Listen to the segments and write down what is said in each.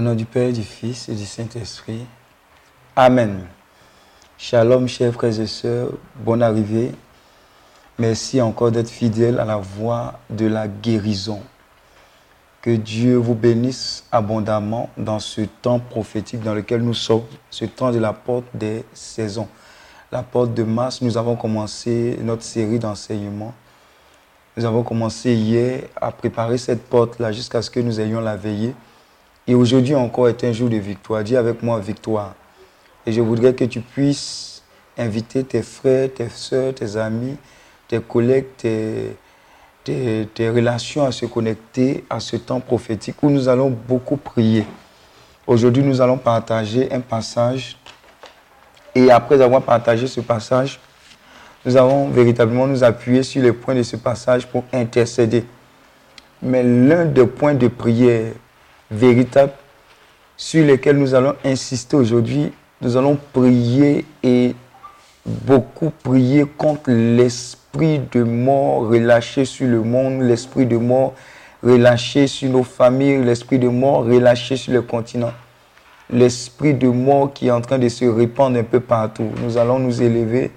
Au nom du Père, du Fils et du Saint-Esprit. Amen. Shalom, chers frères et sœurs, bonne arrivée. Merci encore d'être fidèles à la voie de la guérison. Que Dieu vous bénisse abondamment dans ce temps prophétique dans lequel nous sommes, ce temps de la porte des saisons. La porte de mars, nous avons commencé notre série d'enseignements. Nous avons commencé hier à préparer cette porte-là jusqu'à ce que nous ayons la veillée. Et aujourd'hui encore est un jour de victoire. Dis avec moi victoire. Et je voudrais que tu puisses inviter tes frères, tes soeurs, tes amis, tes collègues, tes, tes, relations à se connecter à ce temps prophétique où nous allons beaucoup prier. Aujourd'hui, nous allons partager un passage. Et après avoir partagé ce passage, nous allons véritablement nous appuyer sur les points de ce passage pour intercéder. Mais l'un des points de prière véritables sur lesquels nous allons insister aujourd'hui, nous allons prier et beaucoup prier contre l'esprit de mort relâché sur le monde, l'esprit de mort relâché sur nos familles, l'esprit de mort relâché sur le continent, l'esprit de mort qui est en train de se répandre un peu partout. Nous allons nous élever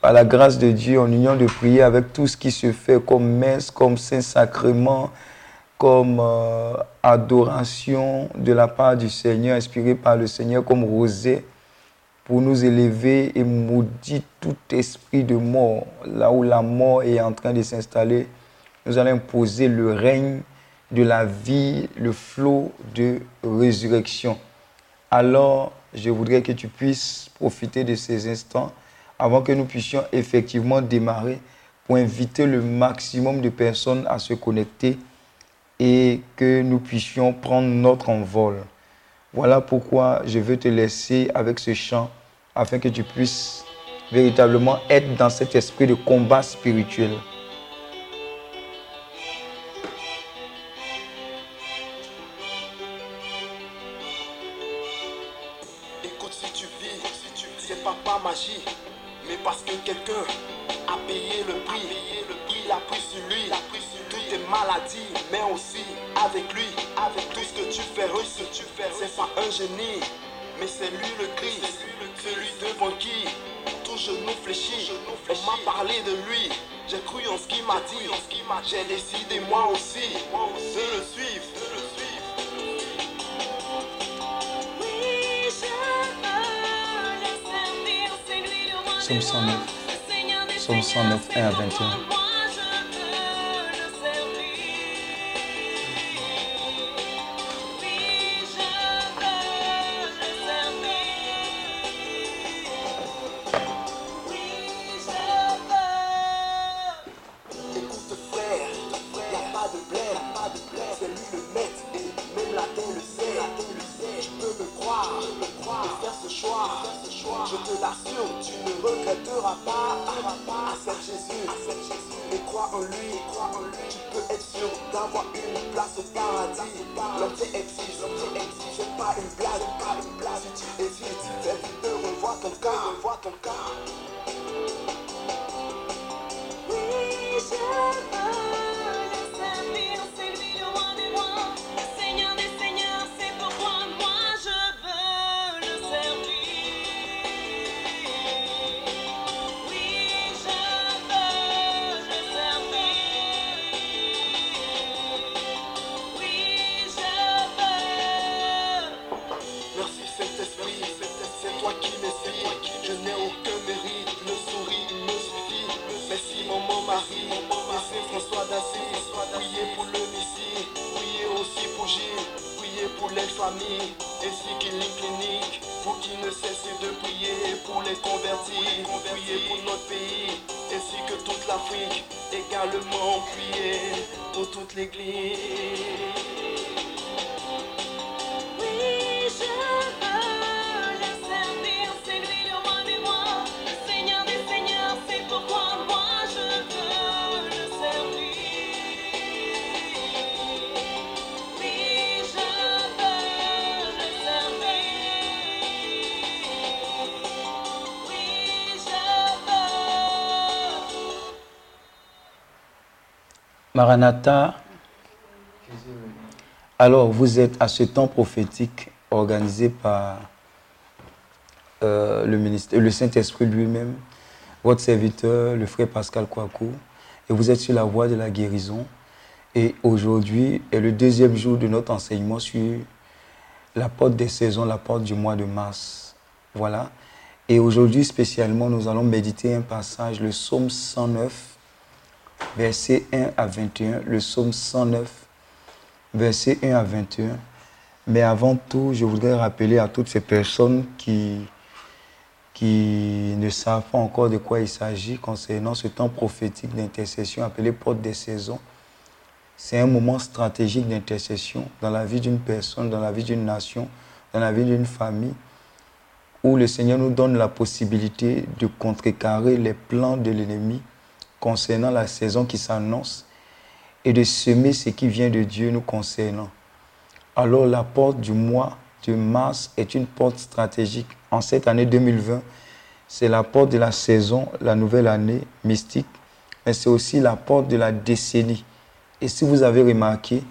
par la grâce de Dieu en union de prier avec tout ce qui se fait comme messe, comme saint-sacrement, comme euh, adoration de la part du Seigneur, inspiré par le Seigneur comme rosée, pour nous élever et maudire tout esprit de mort, là où la mort est en train de s'installer. Nous allons imposer le règne de la vie, le flot de résurrection. Alors, je voudrais que tu puisses profiter de ces instants avant que nous puissions effectivement démarrer pour inviter le maximum de personnes à se connecter et que nous puissions prendre notre envol. Voilà pourquoi je veux te laisser avec ce chant afin que tu puisses véritablement être dans cet esprit de combat spirituel. Maranatha, alors vous êtes à ce temps prophétique organisé par euh, le, ministère, le Saint-Esprit lui-même, votre serviteur, le frère Pascal Kouakou, et vous êtes sur la voie de la guérison. Et aujourd'hui est le deuxième jour de notre enseignement sur la porte des saisons, la porte du mois de mars. Voilà. Et aujourd'hui spécialement, nous allons méditer un passage, le psaume 109, versets 1 à 21. Le psaume 109, versets 1 à 21. Mais avant tout, je voudrais rappeler à toutes ces personnes qui, qui ne savent pas encore de quoi il s'agit concernant ce temps prophétique d'intercession appelé porte des saisons. C'est un moment stratégique d'intercession dans la vie d'une personne, dans la vie d'une nation, dans la vie d'une famille, où le Seigneur nous donne la possibilité de contrecarrer les plans de l'ennemi concernant la saison qui s'annonce et de semer ce qui vient de Dieu nous concernant. Alors la porte du mois de mars est une porte stratégique. En cette année 2020, c'est la porte de la saison, la nouvelle année mystique, mais c'est aussi la porte de la décennie. Et si vous avez remarqué,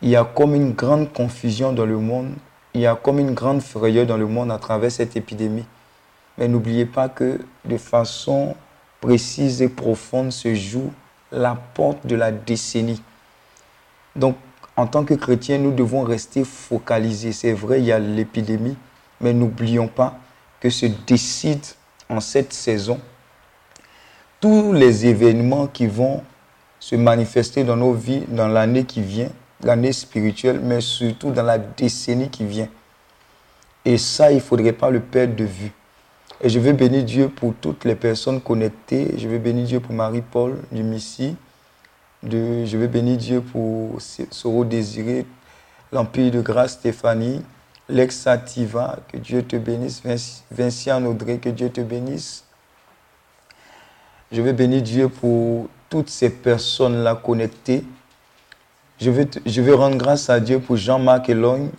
il y a comme une grande confusion dans le monde, il y a comme une grande frayeur dans le monde à travers cette épidémie. Mais n'oubliez pas que de façon précise et profonde se joue la porte de la décennie. Donc, en tant que chrétiens, nous devons rester focalisés. C'est vrai, il y a l'épidémie, mais n'oublions pas que se décide en cette saison tous les événements qui vont se manifester dans nos vies dans l'année qui vient, l'année spirituelle, mais surtout dans la décennie qui vient. Et ça, il ne faudrait pas le perdre de vue. Et je veux bénir Dieu pour toutes les personnes connectées. Je veux bénir Dieu pour Marie-Paul du Missy. Je veux bénir Dieu pour Soro Désiré, l'Empire de Grâce Stéphanie, Lex Sativa, que Dieu te bénisse. Vinci- Vinciane Audrey, que Dieu te bénisse. Je veux bénir Dieu pour toutes ces personnes-là connectées. Je veux, je veux rendre grâce à Dieu pour Jean-Marc Elogne.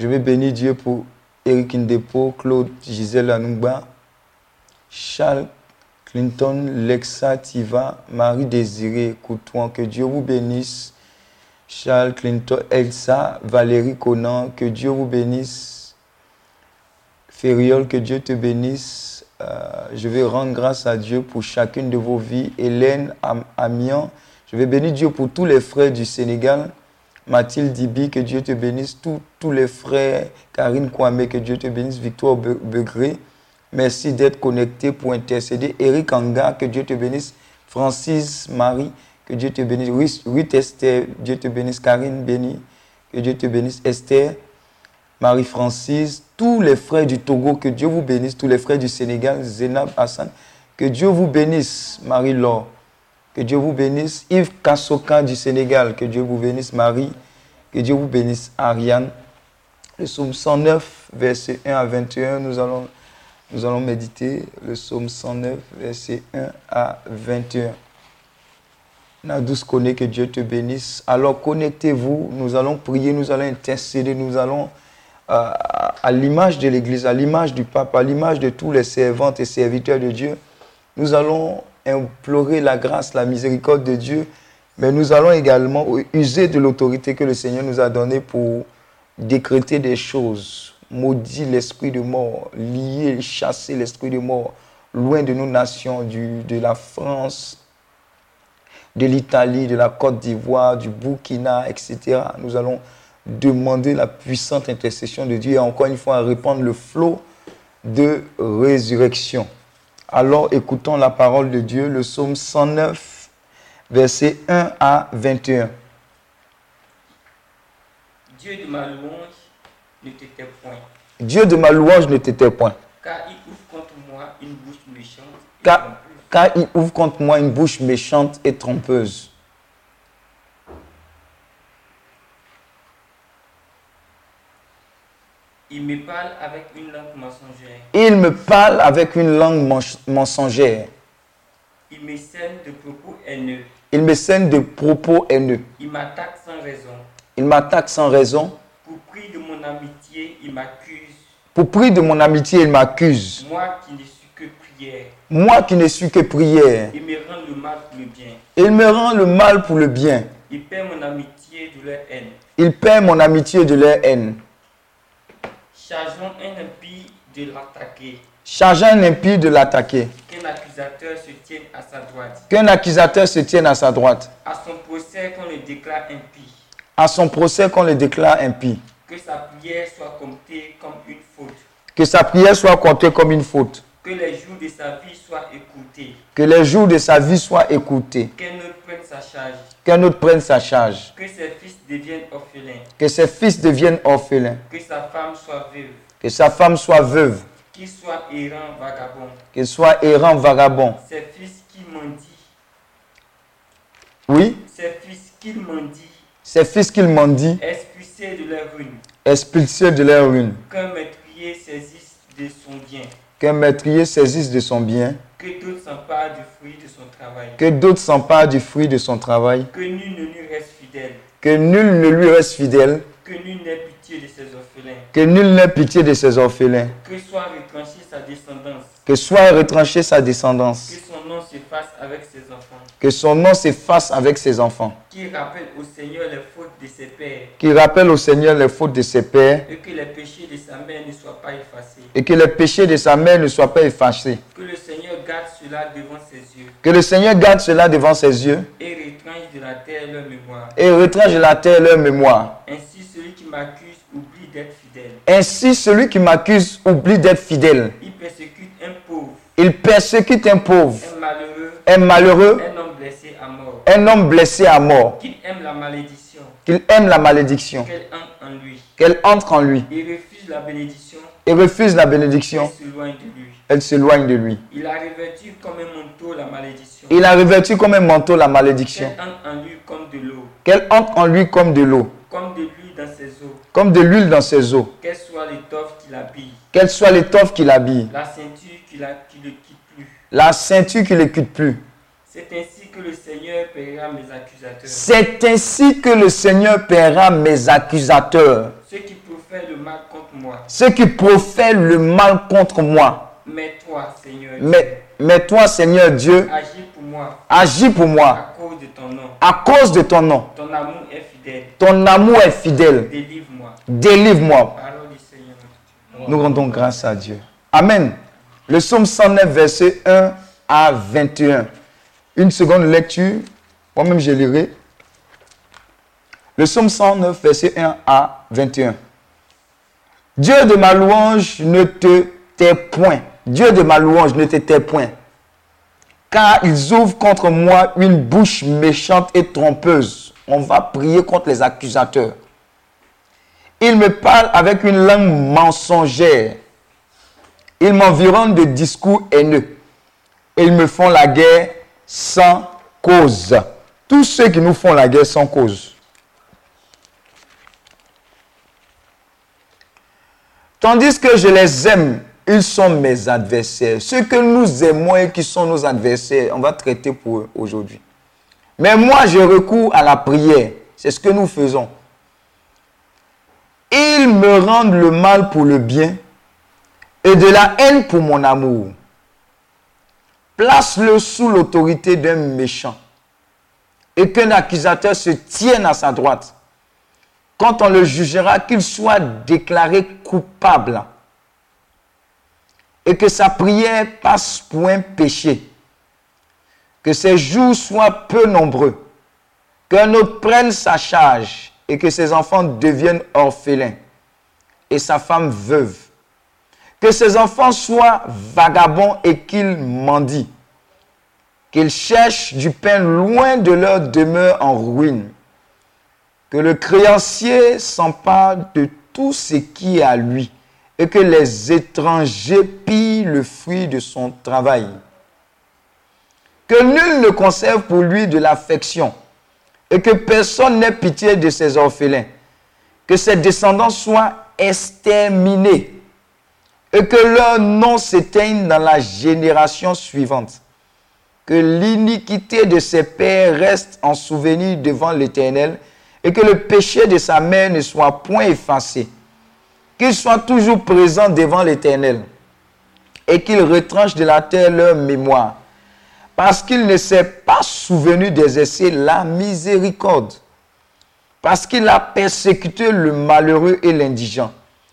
Je veux bénir Dieu pour Eric Indepo, Claude Gisèle Anouba, Charles Clinton, Lexa Tiva, Marie Désirée Coutouan. Que Dieu vous bénisse. Charles Clinton, Elsa, Valérie Conan, que Dieu vous bénisse. Ferriol, que Dieu te bénisse. Euh, je vais rendre grâce à Dieu pour chacune de vos vies. Hélène Am- je vais bénir Dieu pour tous les frères du Sénégal. Mathilde Dibi, que Dieu te bénisse. Tous- les frères, Karine Kwame, que Dieu te bénisse. Victoire Be- Begré, merci d'être connecté pour intercéder. Eric Anga, que Dieu te bénisse. Francis Marie, que Dieu te bénisse. Ruth Esther, Dieu te bénisse. Karine Béni, que Dieu te bénisse. Esther, Marie-Francis, tous les frères du Togo, que Dieu vous bénisse, tous les frères du Sénégal, Zénab Hassan, que Dieu vous bénisse, Marie-Laure, que Dieu vous bénisse, Yves Kassoka du Sénégal, que Dieu vous bénisse, Marie, que Dieu vous bénisse, Ariane. Le psaume 109, verset 1 à 21, nous allons, nous allons méditer le psaume 109, verset 1 à 21. Nadous connaît que Dieu te bénisse. Alors connectez-vous, nous allons prier, nous allons intercéder, nous allons euh, à l'image de l'Église, à l'image du pape, à l'image de tous les servantes et serviteurs de Dieu, nous allons implorer la grâce, la miséricorde de Dieu, mais nous allons également user de l'autorité que le Seigneur nous a donnée pour décréter des choses, maudire l'esprit de mort, lier, chasser l'esprit de mort loin de nos nations, du- de la France, de l'Italie, de la Côte d'Ivoire, du Burkina, etc. Nous allons demander la puissante intercession de Dieu et encore une fois répandre le flot de résurrection. Alors écoutons la parole de Dieu, le psaume 109, versets 1 à 21. Dieu de ma louange ne t'était point, Dieu de ma louange ne t'était point, car il ouvre contre moi une bouche méchante et car, trompeuse. car il ouvre contre moi une bouche méchante et trompeuse. Il me parle avec une langue mensongère. Il me parle avec une langue mens- mensongère. Il me sème de propos haineux. Il me scène de propos haineux. Il m'attaque sans raison. Il m'attaque sans raison. Pour prix de mon amitié, il m'accuse. Pour prix de mon amitié, il m'accuse. Moi qui ne suis que prière. Moi qui ne suis que prière. Il me rend le mal pour le bien. Il me rend le mal pour le bien. Il perd mon amitié de leur haine. Il perd mon amitié de leur haine. Chargeons un impie de l'attaquer. Chargeant un impie de l'attaquer. Qu'un accusateur se tienne à sa droite. Qu'un accusateur se tienne à sa droite. À son procès qu'on le déclare impie. À son procès qu'on le déclare impie. Que sa prière soit comptée comme une faute. Que sa prière soit comptée comme une faute. Que les jours de sa vie soient écoutés. Que les jours de sa vie soient écoutés. Qu'un autre prenne sa charge. Qu'un autre prenne sa charge. Que ses fils Que ses fils deviennent orphelins. Que sa femme soit veuve. Que sa femme soit veuve. Qu'il soit errant, vagabond. Qu'il soit errant, vagabond. Ses fils qui mendient. Oui, Ses fils qui mendient. ses fils qu'il mendie, Expulsés de leur ruine. expulsés de leur ruine. Qu'un meurtrier saisisse de son bien. Qu'un meurtrier saisisse de son bien. Que d'autres s'emparent du fruit de son travail. Que d'autres s'emparent du fruit de son travail. Que nul ne lui reste. Que nul ne lui reste fidèle. Que nul n'ait pitié de ses orphelins. Que nul n'ait pitié de ses orphelins. Que soit retranchée sa descendance. Que soit retranchée sa descendance. Que son nom s'efface avec ses enfants. Que son nom s'efface avec ses enfants. Qui rappelle au Seigneur les fautes de ses pères. Qui rappelle au Seigneur les fautes de ses pères. Et que les péchés de sa mère ne soient pas effacés. Et que les péchés de sa mère ne soient pas effacés. Que le Seigneur garde cela devant. Que le Seigneur garde cela devant ses yeux. Et retranche de la terre leur mémoire. Et retranche de la terre leur mémoire. Ainsi celui qui m'accuse oublie d'être fidèle. Ainsi, celui qui m'accuse oublie d'être fidèle. Il persécute un pauvre, Il persécute un pauvre, un malheureux, un malheureux, un homme blessé à mort. un homme blessé à mort. Qu'il aime la malédiction, Qu'il aime la malédiction, qu'elle entre en lui. qu'elle entre en lui Il refuse la bénédiction, et refuse la et bénédiction. s'éloigne de lui. Elle s'éloigne de lui. Il a revêtu comme un manteau la malédiction. Il a revêtu comme un manteau la malédiction. Qu'elle entre en lui comme de l'eau, Qu'elle entre en lui comme de l'eau, comme de l'huile dans ses os. comme de l'huile dans ses os. Qu'elle soit l'étoffe qui l'habille, Qu'elle soit l'étoffe qui l'habille, la ceinture qui, la, qui ne quitte plus. la ceinture qui ne quitte plus. C'est ainsi que le Seigneur paiera mes accusateurs. C'est ainsi que le Seigneur paiera mes accusateurs, Ceux qui profèrent le mal contre moi. ceux qui profèrent le mal contre moi. Mais toi, Seigneur, Mais, mais toi, Seigneur Dieu, agis pour moi agis pour moi à cause de ton nom. à cause de ton nom. Ton amour est fidèle. Ton amour est fidèle. Délivre-moi. Délivre-moi. Nous rendons grâce à Dieu. Amen. Le psaume 109, verset 1 à 21. Une seconde lecture. Moi-même, je lirai. Le psaume 109, verset 1 à 21. Dieu de ma louange ne te tait point. Dieu de ma louange ne te tait point. Car ils ouvrent contre moi une bouche méchante et trompeuse. On va prier contre les accusateurs. Ils me parlent avec une langue mensongère. Ils m'environnent de discours haineux. Ils me font la guerre sans cause. Tous ceux qui nous font la guerre sans cause. Tandis que je les aime, ils sont mes adversaires. Ceux que nous aimons et qui sont nos adversaires, on va traiter pour eux aujourd'hui. Mais moi, je recours à la prière. C'est ce que nous faisons. Ils me rendent le mal pour le bien et de la haine pour mon amour. Place-le sous l'autorité d'un méchant et qu'un accusateur se tienne à sa droite. Quand on le jugera, qu'il soit déclaré coupable et que sa prière passe pour un péché. Que ses jours soient peu nombreux. Qu'un autre prenne sa charge et que ses enfants deviennent orphelins et sa femme veuve. Que ses enfants soient vagabonds et qu'ils mendient. Qu'ils cherchent du pain loin de leur demeure en ruine. Que le créancier s'empare de tout ce qui est à lui et que les étrangers pillent le fruit de son travail. Que nul ne conserve pour lui de l'affection et que personne n'ait pitié de ses orphelins. Que ses descendants soient exterminés et que leur nom s'éteigne dans la génération suivante. Que l'iniquité de ses pères reste en souvenir devant l'Éternel et que le péché de sa mère ne soit point effacé. Qu'il soit toujours présent devant l'Éternel et qu'il retranche de la terre leur mémoire parce qu'il ne s'est pas souvenu d'exercer la miséricorde, parce qu'il a persécuté le malheureux et l'indigent,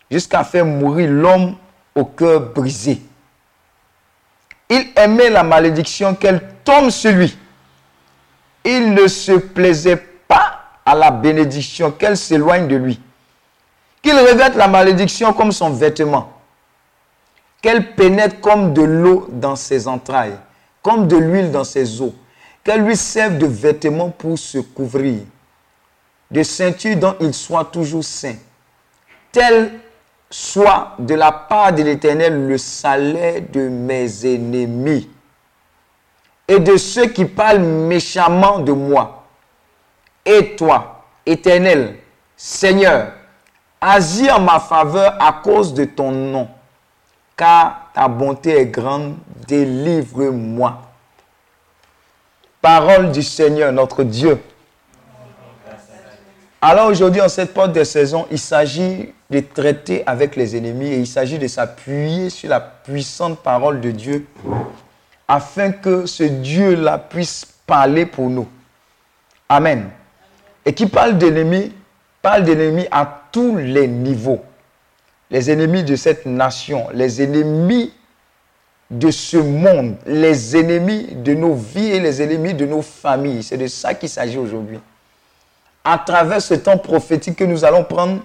jusqu'à faire mourir l'homme au cœur brisé. Il aimait la malédiction qu'elle tombe sur lui. Il ne se plaisait pas à la bénédiction qu'elle s'éloigne de lui. Qu'il revête la malédiction comme son vêtement qu'elle pénètre comme de l'eau dans ses entrailles, comme de l'huile dans ses os, qu'elle lui serve de vêtement pour se couvrir, de ceinture dont il soit toujours saint. Tel soit de la part de l'Éternel le salaire de mes ennemis et de ceux qui parlent méchamment de moi. Et toi, Éternel, Seigneur, agis en ma faveur à cause de ton nom, car ta bonté est grande, délivre-moi. Parole du Seigneur, notre Dieu. Alors aujourd'hui, en cette porte des saisons, il s'agit de traiter avec les ennemis et il s'agit de s'appuyer sur la puissante parole de Dieu afin que ce Dieu-là puisse parler pour nous. Amen. Et qui parle d'ennemis, parle d'ennemis à tous les niveaux. Les ennemis de cette nation, les ennemis de ce monde, les ennemis de nos vies et les ennemis de nos familles. C'est de ça qu'il s'agit aujourd'hui. À travers ce temps prophétique que nous allons prendre,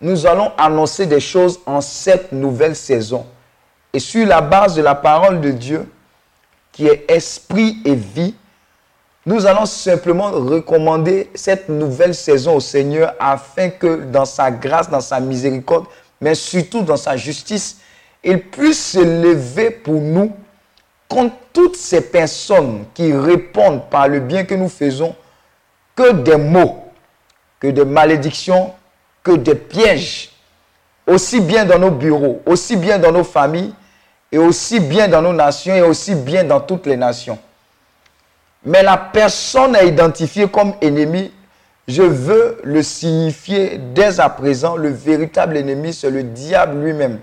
nous allons annoncer des choses en cette nouvelle saison. Et sur la base de la parole de Dieu, qui est esprit et vie, nous allons simplement recommander cette nouvelle saison au Seigneur afin que dans sa grâce, dans sa miséricorde, mais surtout dans sa justice, il puisse se lever pour nous contre toutes ces personnes qui répondent par le bien que nous faisons que des mots, que des malédictions, que des pièges, aussi bien dans nos bureaux, aussi bien dans nos familles, et aussi bien dans nos nations, et aussi bien dans toutes les nations. Mais la personne à identifier comme ennemi, je veux le signifier dès à présent, le véritable ennemi, c'est le diable lui-même.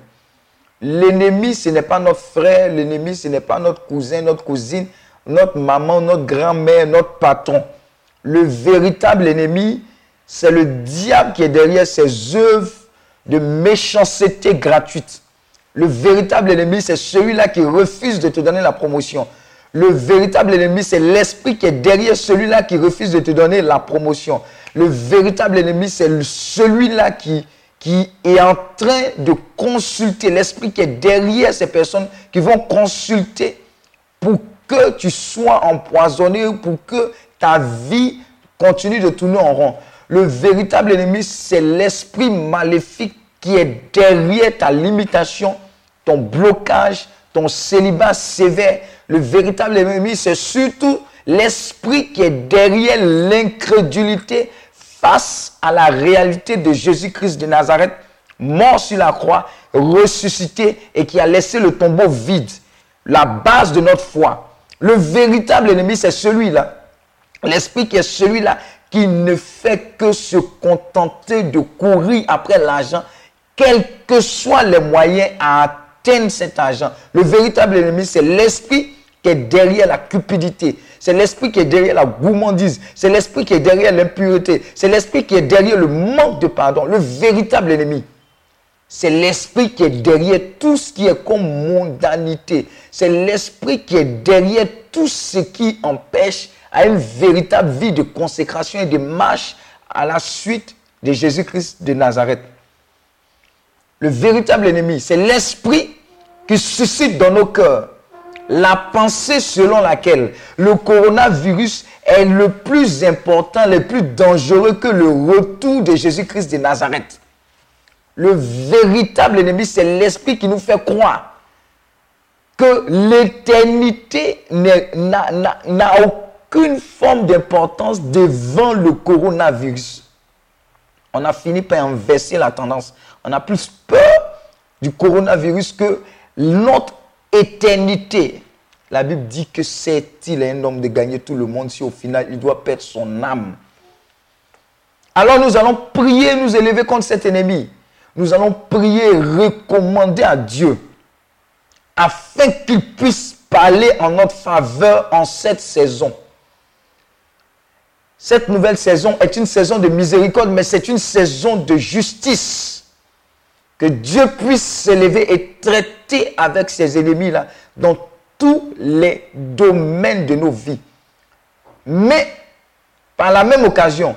L'ennemi, ce n'est pas notre frère, l'ennemi, ce n'est pas notre cousin, notre cousine, notre maman, notre grand-mère, notre patron. Le véritable ennemi, c'est le diable qui est derrière ces œuvres de méchanceté gratuite. Le véritable ennemi, c'est celui-là qui refuse de te donner la promotion. Le véritable ennemi, c'est l'esprit qui est derrière celui-là qui refuse de te donner la promotion. Le véritable ennemi, c'est celui-là qui, qui est en train de consulter, l'esprit qui est derrière ces personnes qui vont consulter pour que tu sois empoisonné, pour que ta vie continue de tourner en rond. Le véritable ennemi, c'est l'esprit maléfique qui est derrière ta limitation, ton blocage, ton célibat sévère. Le véritable ennemi, c'est surtout l'esprit qui est derrière l'incrédulité face à la réalité de Jésus-Christ de Nazareth, mort sur la croix, ressuscité et qui a laissé le tombeau vide, la base de notre foi. Le véritable ennemi, c'est celui-là. L'esprit qui est celui-là qui ne fait que se contenter de courir après l'argent, quels que soient les moyens à atteindre cet argent. Le véritable ennemi, c'est l'esprit qui derrière la cupidité. C'est l'esprit qui est derrière la gourmandise. C'est l'esprit qui est derrière l'impureté. C'est l'esprit qui est derrière le manque de pardon. Le véritable ennemi. C'est l'esprit qui est derrière tout ce qui est comme mondanité. C'est l'esprit qui est derrière tout ce qui empêche à une véritable vie de consécration et de marche à la suite de Jésus-Christ de Nazareth. Le véritable ennemi, c'est l'esprit qui suscite dans nos cœurs la pensée selon laquelle le coronavirus est le plus important, le plus dangereux que le retour de Jésus-Christ de Nazareth. Le véritable ennemi, c'est l'esprit qui nous fait croire que l'éternité n'a aucune forme d'importance devant le coronavirus. On a fini par inverser la tendance. On a plus peur du coronavirus que notre éternité. La Bible dit que c'est-il un homme de gagner tout le monde si au final il doit perdre son âme? Alors nous allons prier, nous élever contre cet ennemi. Nous allons prier, recommander à Dieu afin qu'il puisse parler en notre faveur en cette saison. Cette nouvelle saison est une saison de miséricorde, mais c'est une saison de justice. Que Dieu puisse s'élever et traiter avec ses ennemis-là dans tous les domaines de nos vies. Mais, par la même occasion,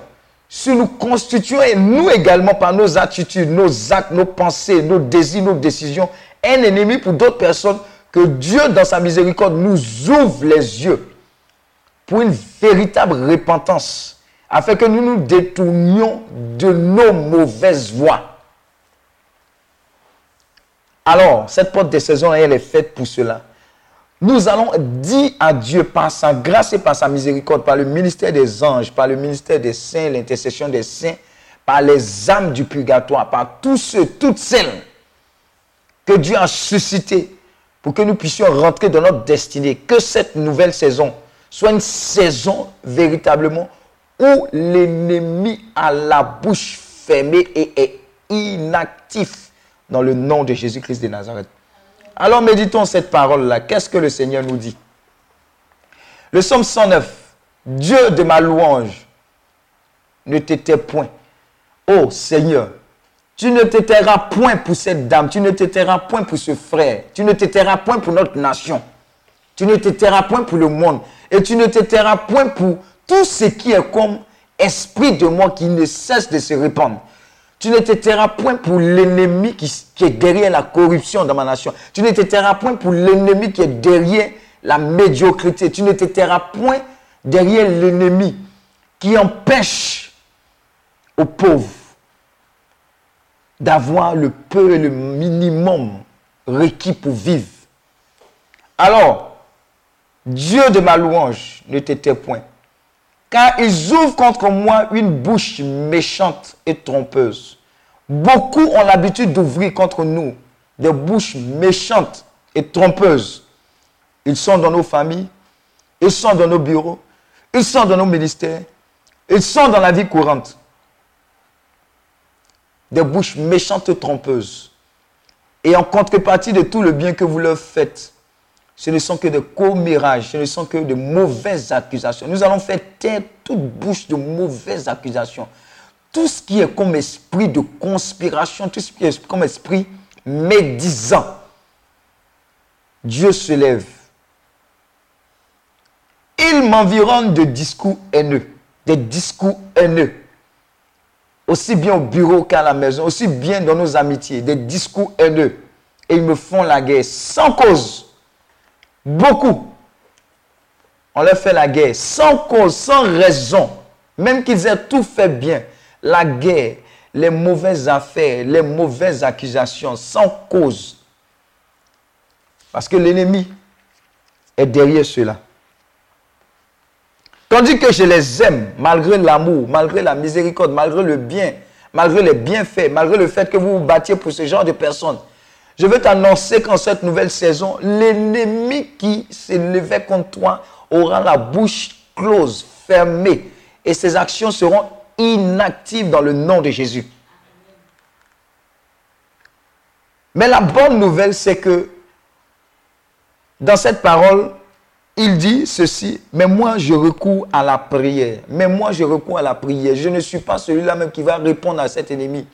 si nous constituons, et nous également, par nos attitudes, nos actes, nos pensées, nos désirs, nos décisions, un ennemi pour d'autres personnes, que Dieu, dans sa miséricorde, nous ouvre les yeux pour une véritable repentance, afin que nous nous détournions de nos mauvaises voies. Alors, cette porte des saisons, elle est faite pour cela. Nous allons dire à Dieu par sa grâce et par sa miséricorde, par le ministère des anges, par le ministère des saints, l'intercession des saints, par les âmes du purgatoire, par tous ceux, toutes celles que Dieu a suscitées pour que nous puissions rentrer dans notre destinée. Que cette nouvelle saison soit une saison véritablement où l'ennemi a la bouche fermée et est inactif dans le nom de Jésus-Christ de Nazareth. Alors méditons cette parole-là. Qu'est-ce que le Seigneur nous dit? Le psaume 109. Dieu de ma louange ne t'était point. Oh Seigneur, tu ne te tairas point pour cette dame, tu ne te tairas point pour ce frère, tu ne te tairas point pour notre nation, tu ne te tairas point pour le monde, et tu ne te tairas point pour tout ce qui est comme esprit de moi qui ne cesse de se répandre. Tu ne te tairas point pour l'ennemi qui, est derrière la corruption dans ma nation. Tu ne te tairas point pour l'ennemi qui est derrière la médiocrité. Tu ne te tairas point derrière l'ennemi qui empêche aux pauvres d'avoir le peu et le minimum requis pour vivre. Alors, Dieu de ma louange ne t'était point. Car ils ouvrent contre moi une bouche méchante et trompeuse. Beaucoup ont l'habitude d'ouvrir contre nous des bouches méchantes et trompeuses. Ils sont dans nos familles, ils sont dans nos bureaux, ils sont dans nos ministères, ils sont dans la vie courante. Des bouches méchantes et trompeuses. Et en contrepartie de tout le bien que vous leur faites, ce ne sont que des commérages, ce ne sont que de mauvaises accusations. Nous allons faire taire toute bouche de mauvaises accusations. Tout ce qui est comme esprit de conspiration, tout ce qui est comme esprit médisant. Dieu se lève. Il m'environne de discours haineux, des discours haineux. Aussi bien au bureau qu'à la maison, aussi bien dans nos amitiés, des discours haineux. Et ils me font la guerre sans cause. Beaucoup. On leur fait la guerre sans cause, sans raison. Même qu'ils aient tout fait bien. La guerre, les mauvaises affaires, les mauvaises accusations, sans cause. Parce que l'ennemi est derrière cela. Tandis que je les aime, malgré l'amour, malgré la miséricorde, malgré le bien, malgré les bienfaits, malgré le fait que vous vous battiez pour ce genre de personnes. Je veux t'annoncer qu'en cette nouvelle saison, l'ennemi qui s'élevait contre toi aura la bouche close, fermée, et ses actions seront inactives dans le nom de Jésus. Mais la bonne nouvelle, c'est que dans cette parole, il dit ceci, mais moi je recours à la prière. Mais moi je recours à la prière. Je ne suis pas celui-là même qui va répondre à cet ennemi.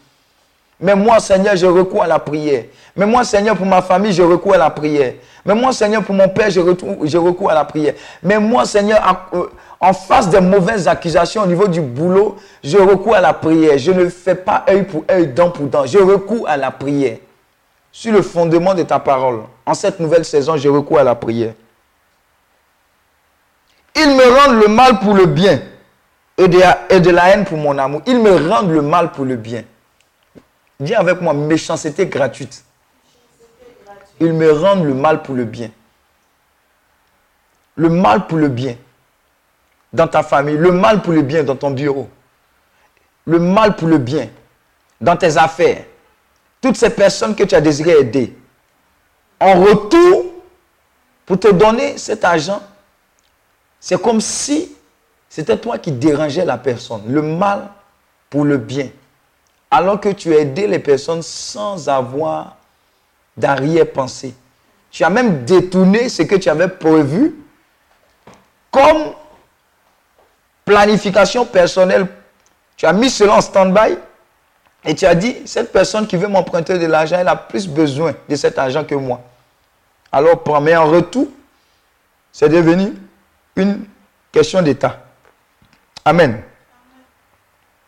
Mais moi, Seigneur, je recours à la prière. Mais moi, Seigneur, pour ma famille, je recours à la prière. Mais moi, Seigneur, pour mon père, je, je recours à la prière. Mais moi, Seigneur, en, euh, en face des mauvaises accusations au niveau du boulot, je recours à la prière. Je ne fais pas œil pour œil, dent pour dent. Je recours à la prière. Sur le fondement de ta parole. En cette nouvelle saison, je recours à la prière. Ils me rendent le mal pour le bien et de la haine pour mon amour. Ils me rendent le mal pour le bien. Dis avec moi, méchanceté gratuite. Ils me rendent le mal pour le bien. Le mal pour le bien dans ta famille, le mal pour le bien dans ton bureau, le mal pour le bien dans tes affaires. Toutes ces personnes que tu as désiré aider. En retour, pour te donner cet argent, c'est comme si c'était toi qui dérangeais la personne. Le mal pour le bien alors que tu as aidé les personnes sans avoir d'arrière-pensée. Tu as même détourné ce que tu avais prévu comme planification personnelle. Tu as mis cela en stand-by et tu as dit, cette personne qui veut m'emprunter de l'argent, elle a plus besoin de cet argent que moi. Alors mais en retour, c'est devenu une question d'état. Amen.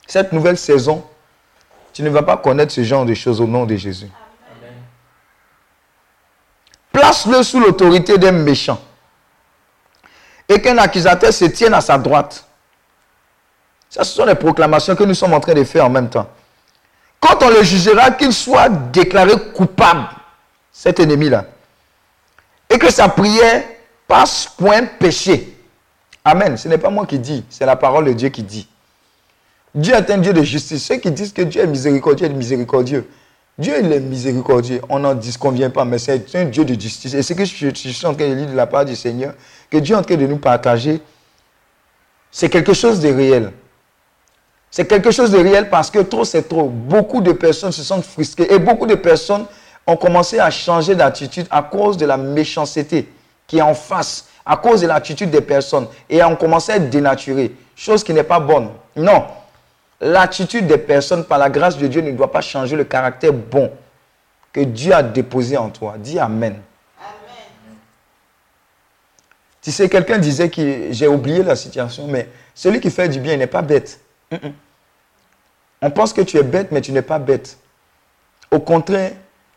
Cette nouvelle saison, tu ne vas pas connaître ce genre de choses au nom de Jésus. Place-le sous l'autorité d'un méchant. Et qu'un accusateur se tienne à sa droite. Ça, ce sont les proclamations que nous sommes en train de faire en même temps. Quand on le jugera, qu'il soit déclaré coupable, cet ennemi-là. Et que sa prière passe un péché. Amen. Ce n'est pas moi qui dis, c'est la parole de Dieu qui dit. Dieu est un Dieu de justice. Ceux qui disent que Dieu est miséricordieux, est miséricordieux. Dieu, il est miséricordieux. On n'en disconvient pas, mais c'est un Dieu de justice. Et ce que je, je suis en train de lire de la part du Seigneur, que Dieu est en train de nous partager, c'est quelque chose de réel. C'est quelque chose de réel parce que trop, c'est trop. Beaucoup de personnes se sentent frustrées et beaucoup de personnes ont commencé à changer d'attitude à cause de la méchanceté qui est en face, à cause de l'attitude des personnes et ont commencé à être dénaturées, chose qui n'est pas bonne. Non, l'attitude des personnes par la grâce de Dieu ne doit pas changer le caractère bon que Dieu a déposé en toi. Dis Amen. Tu sais, quelqu'un disait que j'ai oublié la situation, mais celui qui fait du bien n'est pas bête. On pense que tu es bête, mais tu n'es pas bête. Au contraire,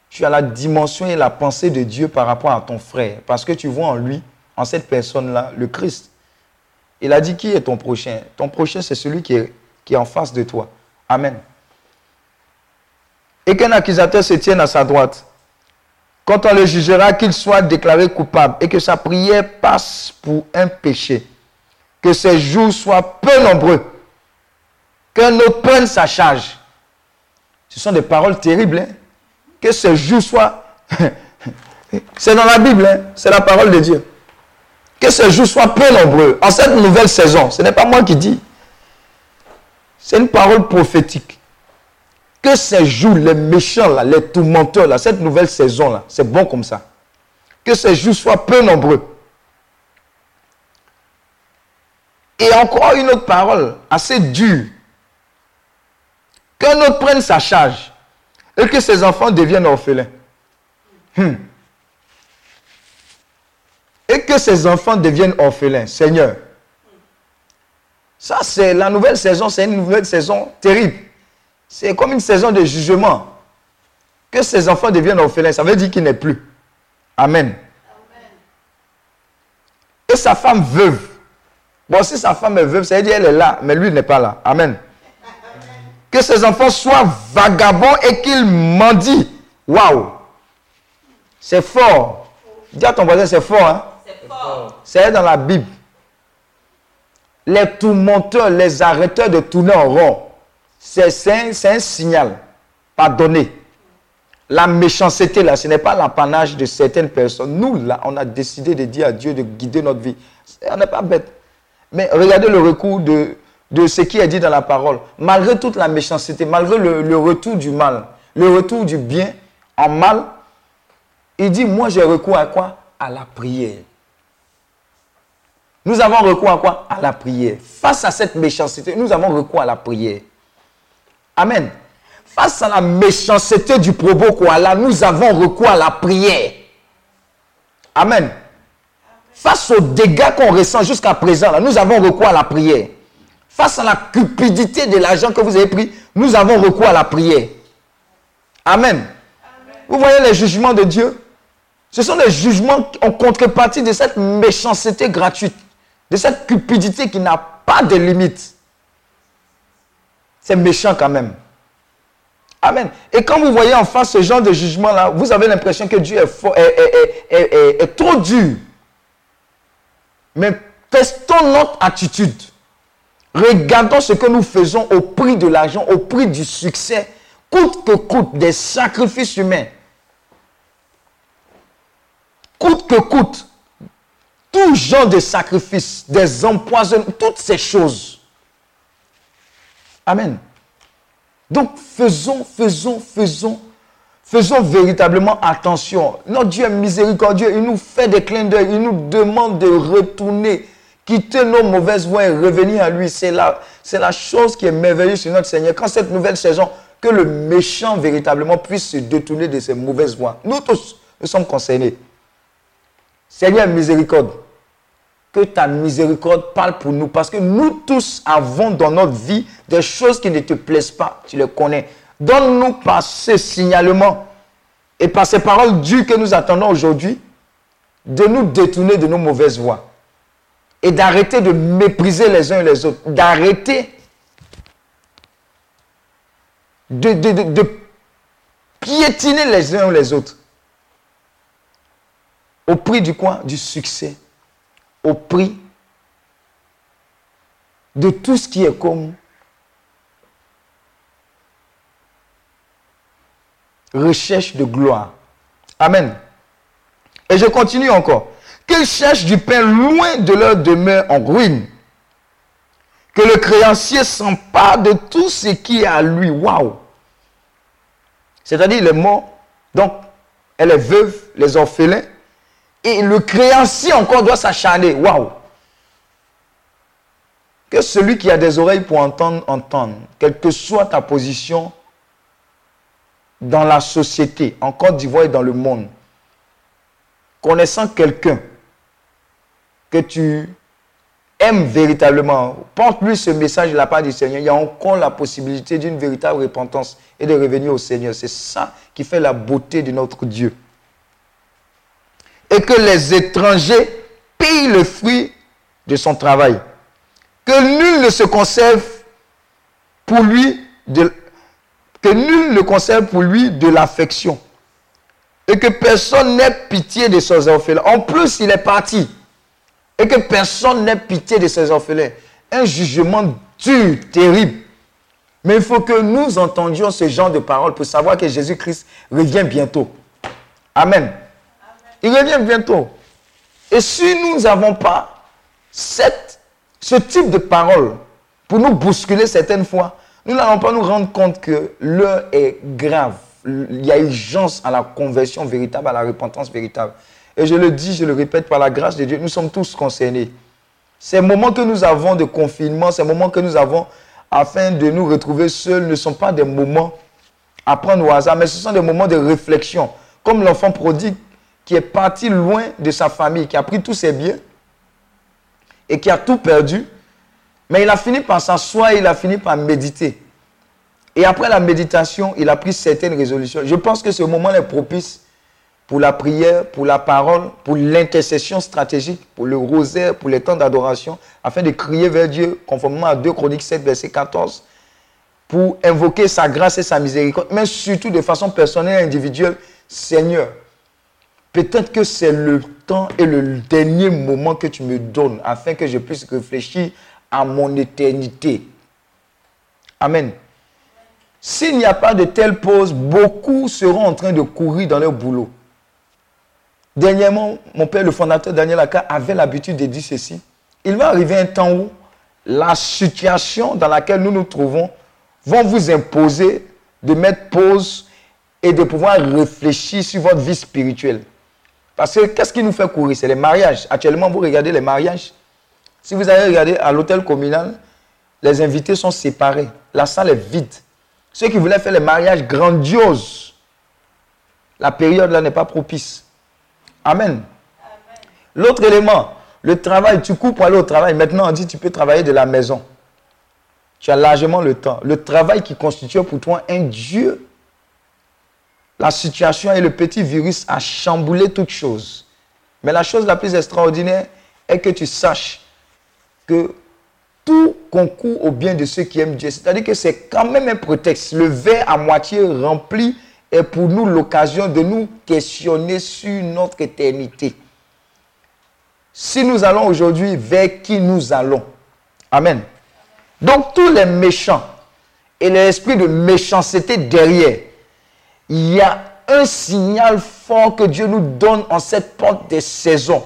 tu as la dimension et la pensée de Dieu par rapport à ton frère, parce que tu vois en lui, en cette personne-là, le Christ. Il a dit qui est ton prochain? Ton prochain, c'est celui qui est, en face de toi. Amen. Et qu'un accusateur se tienne à sa droite. Quand on le jugera, qu'il soit déclaré coupable et que sa prière passe pour un péché. Que ses jours soient peu nombreux. Qu'un autre prenne sa charge. Ce sont des paroles terribles. hein. Que ses jours soient... C'est dans la Bible, hein. c'est la parole de Dieu. Que ces jours soient peu nombreux. En cette nouvelle saison, ce n'est pas moi qui dis. C'est une parole prophétique. Que ces jours, les méchants, là, les tourmenteurs, cette nouvelle saison, là, c'est bon comme ça. Que ces jours soient peu nombreux. Et encore une autre parole assez dure. Qu'un autre prenne sa charge et que ses enfants deviennent orphelins. Hmm. Et que ses enfants deviennent orphelins. Seigneur. Ça, c'est la nouvelle saison, c'est une nouvelle saison terrible. C'est comme une saison de jugement. Que ses enfants deviennent orphelins, ça veut dire qu'il n'est plus. Amen. Et sa femme veuve. Bon, si sa femme est veuve, ça veut dire qu'elle est là, mais lui il n'est pas là. Amen. Que ses enfants soient vagabonds et qu'ils mendient. Waouh! C'est fort. Dis à ton voisin, c'est fort. Hein? C'est dans la Bible. Les tourmenteurs, les arrêteurs de tourner en rond, c'est un signal. Pardonnez. La méchanceté, là, ce n'est pas l'apanage de certaines personnes. Nous, là, on a décidé de dire à Dieu de guider notre vie. On n'est pas bête. Mais regardez le recours de, de ce qui est dit dans la parole. Malgré toute la méchanceté, malgré le, le retour du mal, le retour du bien en mal, il dit, moi j'ai recours à quoi? À la prière. Nous avons recours à quoi? À la prière. Face à cette méchanceté, nous avons recours à la prière. Amen. Face à la méchanceté du probo Koala, nous avons recours à la prière. Amen. Face aux dégâts qu'on ressent jusqu'à présent, là, nous avons recours à la prière. Face à la cupidité de l'argent que vous avez pris, nous avons recours à la prière. Amen. Vous voyez les jugements de Dieu? Ce sont des jugements en contrepartie de cette méchanceté gratuite, de cette cupidité qui n'a pas de limite. C'est méchant quand même. Amen. Et quand vous voyez en face ce genre de jugement-là, vous avez l'impression que Dieu est, est trop dur. Mais testons notre attitude. Regardons ce que nous faisons au prix de l'argent, au prix du succès, coûte que coûte, des sacrifices humains. Coûte que coûte, tout genre de sacrifices, des empoisonnements, toutes ces choses. Amen. Donc faisons, faisons, faisons, faisons véritablement attention. Notre Dieu est miséricordieux, il nous fait des clins d'œil, il nous demande de retourner, quitter nos mauvaises voies et revenir à lui. C'est la, chose qui est merveilleuse sur notre Seigneur. Quand cette nouvelle saison, que le méchant véritablement puisse se détourner de ses mauvaises voies. Nous tous, nous sommes concernés. Seigneur, miséricorde que ta miséricorde parle pour nous. Parce que nous tous avons dans notre vie des choses qui ne te plaisent pas. Tu les connais. Donne-nous par ce signalement et par ces paroles dures que nous attendons aujourd'hui de nous détourner de nos mauvaises voies et d'arrêter de mépriser les uns et les autres, d'arrêter de, de- piétiner les uns ou les autres. Au prix du quoi? Du succès. Au prix de tout ce qui est comme recherche de gloire. Amen. Et je continue encore. Qu'ils cherchent du pain loin de leur demeure en ruine. Que le créancier s'empare de tout ce qui est à lui. Waouh! C'est-à-dire, il est mort. Donc, elle est veuve, les orphelins. Et le créancier encore doit s'acharner. Waouh! Que celui qui a des oreilles pour entendre, entende. Quelle que soit ta position dans la société, en Côte d'Ivoire et dans le monde, connaissant quelqu'un que tu aimes véritablement, porte-lui ce message de la part du Seigneur. Il y a encore la possibilité d'une véritable repentance et de revenir au Seigneur. C'est ça qui fait la beauté de notre Dieu. Et que les étrangers payent le fruit de son travail. Que nul ne se conserve pour lui de, que nul ne conserve pour lui de l'affection. Et que personne n'ait pitié de ses orphelins. En plus, il est parti. Et que personne n'ait pitié de ses orphelins. Un jugement dur, terrible. Mais il faut que nous entendions ce genre de paroles pour savoir que Jésus-Christ revient bientôt. Amen. Il revient bientôt. Et si nous n'avons pas cette, ce type de parole pour nous bousculer certaines fois, nous n'allons pas nous rendre compte que l'heure est grave. Il y a urgence à la conversion véritable, à la repentance véritable. Et je le dis, je le répète, par la grâce de Dieu, nous sommes tous concernés. Ces moments que nous avons de confinement, ces moments que nous avons afin de nous retrouver seuls, ne sont pas des moments à prendre au hasard, mais ce sont des moments de réflexion. Comme l'enfant prodigue qui est parti loin de sa famille, qui a pris tous ses biens et qui a tout perdu, mais il a fini par s'asseoir, il a fini par méditer. Et après la méditation, il a pris certaines résolutions. Je pense que ce moment est propice pour la prière, pour la parole, pour l'intercession stratégique, pour le rosaire, pour les temps d'adoration, afin de crier vers Dieu, conformément à 2 Chroniques 7, verset 14, pour invoquer sa grâce et sa miséricorde, mais surtout de façon personnelle et individuelle, Seigneur, peut-être que c'est le temps et le dernier moment que tu me donnes, afin que je puisse réfléchir à mon éternité. Amen. S'il n'y a pas de telle pause, beaucoup seront en train de courir dans leur boulot. Dernièrement, mon père, le fondateur Daniel Aka, avait l'habitude de dire ceci. Il va arriver un temps où la situation dans laquelle nous nous trouvons vont vous imposer de mettre pause et de pouvoir réfléchir sur votre vie spirituelle. Parce que qu'est-ce qui nous fait courir? C'est les mariages. Actuellement, vous regardez les mariages. Si vous allez regarder à l'hôtel communal, les invités sont séparés. La salle est vide. Ceux qui voulaient faire les mariages grandioses, la période là n'est pas propice. Amen. L'autre élément, le travail, tu cours pour aller au travail. Maintenant, on dit tu peux travailler de la maison. Tu as largement le temps. Le travail qui constitue pour toi un Dieu. La situation et le petit virus a chamboulé toutes choses. Mais la chose la plus extraordinaire est que tu saches que tout concourt au bien de ceux qui aiment Dieu. C'est-à-dire que c'est quand même un prétexte. Le verre à moitié rempli est pour nous l'occasion de nous questionner sur notre éternité. Si nous allons aujourd'hui, vers qui nous allons? Amen. Donc tous les méchants et l'esprit de méchanceté derrière, il y a un signal fort que Dieu nous donne en cette porte des saisons.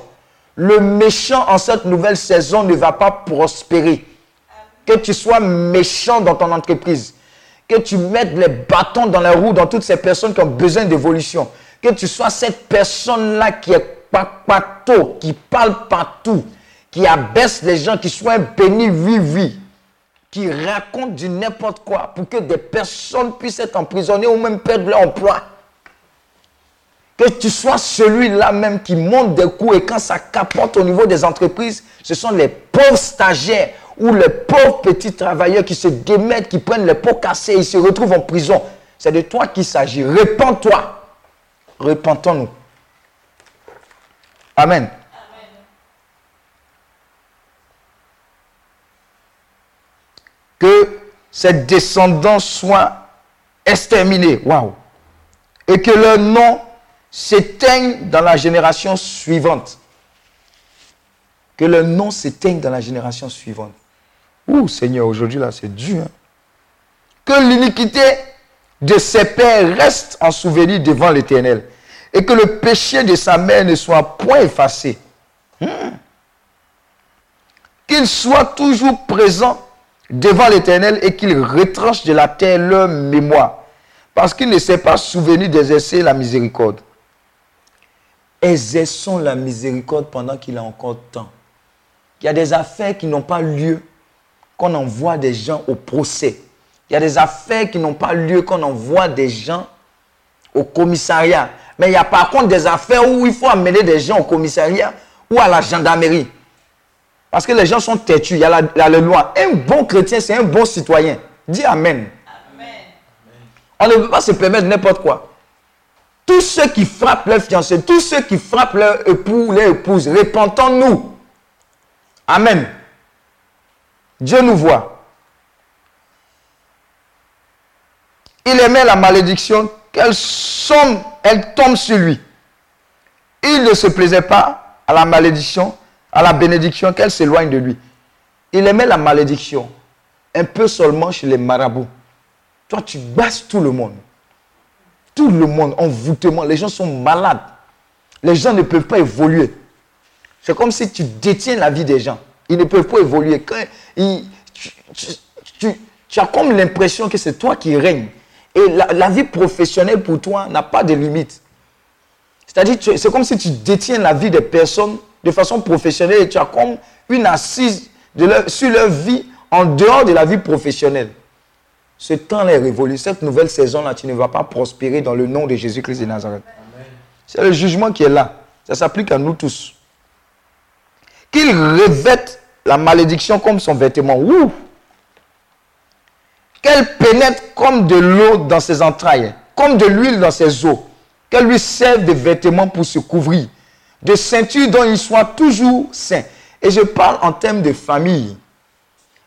Le méchant en cette nouvelle saison ne va pas prospérer. Que tu sois méchant dans ton entreprise, que tu mettes les bâtons dans la roue dans toutes ces personnes qui ont besoin d'évolution, que tu sois cette personne-là qui est papato, qui parle partout, qui abaisse les gens, qui soit un béni vivi, qui raconte du n'importe quoi pour que des personnes puissent être emprisonnées ou même perdre leur emploi. Que tu sois celui-là même qui monte des coups et quand ça capote au niveau des entreprises, ce sont les pauvres stagiaires ou les pauvres petits travailleurs qui se démettent, qui prennent les pots cassés et ils se retrouvent en prison. C'est de toi qu'il s'agit. Répands-toi. Repentons-nous. Amen. Que cette descendance soit exterminée. Waouh. Et que leur nom s'éteigne dans la génération suivante. Que leur nom s'éteigne dans la génération suivante. Ouh, Seigneur, aujourd'hui là, c'est dur. hein. Que l'iniquité de ses pères reste en souvenir devant l'Éternel. Et que le péché de sa mère ne soit point effacé. Hmm. Qu'il soit toujours présent devant l'Éternel et qu'il retranche de la terre leur mémoire. Parce qu'il ne s'est pas souvenu d'exercer la miséricorde. Exerçons la miséricorde pendant qu'il a encore temps. Il y a des affaires qui n'ont pas lieu qu'on envoie des gens au procès. Il y a des affaires qui n'ont pas lieu qu'on envoie des gens au commissariat. Mais il y a par contre des affaires où il faut amener des gens au commissariat ou à la gendarmerie. Parce que les gens sont têtus, il y a la, la loi. Un bon chrétien, c'est un bon citoyen. Dis Amen. On ne peut pas se permettre n'importe quoi. Tous ceux qui frappent leur fiancé, tous ceux qui frappent leur époux, leur épouse, repentons-nous. Amen. Dieu nous voit. Il aimait la malédiction, qu'elle somme, elle tombe sur lui. Il ne se plaisait pas à la malédiction, à la bénédiction, qu'elle s'éloigne de lui. Il aimait la malédiction, un peu seulement chez les marabouts. Toi, tu basses tout le monde. Tout le monde, envoûtement. Les gens sont malades. Les gens ne peuvent pas évoluer. C'est comme si tu détiens la vie des gens. Ils ne peuvent pas évoluer. Tu, tu- as comme l'impression que c'est toi qui règnes. Et la, vie professionnelle pour toi n'a pas de limite. C'est-à-dire, c'est comme si tu détiens la vie des personnes de façon professionnelle et tu as comme une assise de leur- sur leur vie en dehors de la vie professionnelle. Ce temps est révolu. Cette nouvelle saison-là, tu ne vas pas prospérer dans le nom de Jésus-Christ de Nazareth. C'est le jugement qui est là. Ça s'applique à nous tous. Qu'il revête la malédiction comme son vêtement. Ouh! Qu'elle pénètre comme de l'eau dans ses entrailles, comme de l'huile dans ses os. Qu'elle lui serve de vêtements pour se couvrir, de ceinture dont il soit toujours saint. Et je parle en termes de famille.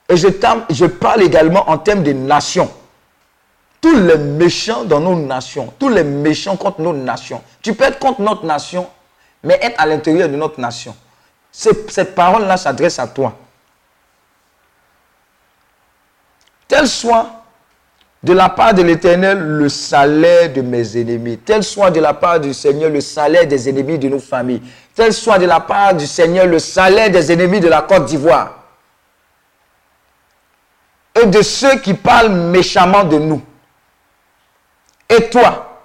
Et je, parle également en termes de nations. Tous les méchants dans nos nations, tous les méchants contre nos nations. Tu peux être contre notre nation, mais être à l'intérieur de notre nation. Cette parole-là s'adresse à toi. Tel soit de la part de l'Éternel le salaire de mes ennemis. Tel soit de la part du Seigneur le salaire des ennemis de nos familles. Tel soit de la part du Seigneur le salaire des ennemis de la Côte d'Ivoire. Et de ceux qui parlent méchamment de nous. Et toi,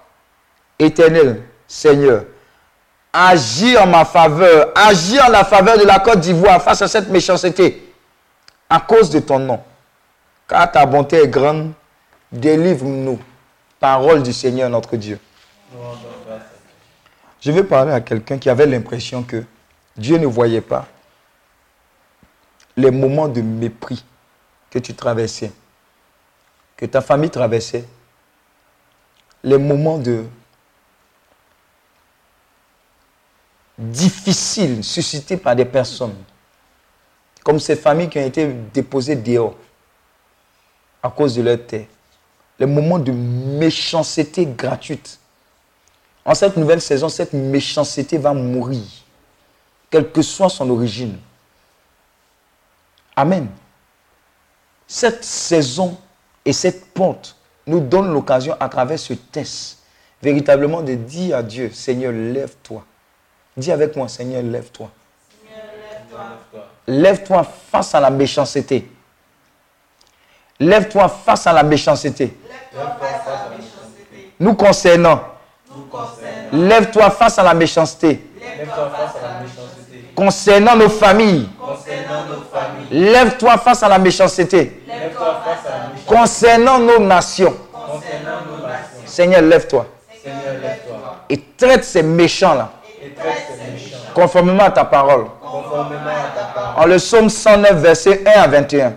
Éternel, Seigneur, agis en ma faveur, agis en la faveur de la Côte d'Ivoire face à cette méchanceté, à cause de ton nom. Car ta bonté est grande, délivre-nous. Parole du Seigneur notre Dieu. Je vais parler à quelqu'un qui avait l'impression que Dieu ne voyait pas les moments de mépris que tu traversais, que ta famille traversait, les moments de difficiles suscités par des personnes, comme ces familles qui ont été déposées dehors à cause de leur terre, les moments de méchanceté gratuite. En cette nouvelle saison, cette méchanceté va mourir, quelle que soit son origine. Amen. Cette saison et cette porte nous donne l'occasion à travers ce test, véritablement de dire à Dieu, Seigneur, lève-toi. Dis avec moi, Seigneur, lève-toi. Lève-toi face à la méchanceté. Lève-toi face à la méchanceté. Nous concernant. Lève-toi face à la méchanceté. Concernant nos familles. Lève-toi face à la méchanceté. Concernant nos nations. Seigneur, lève-toi. Et traite ces méchants-là. Conformément à ta parole. En le psaume 109, verset 1 à 21.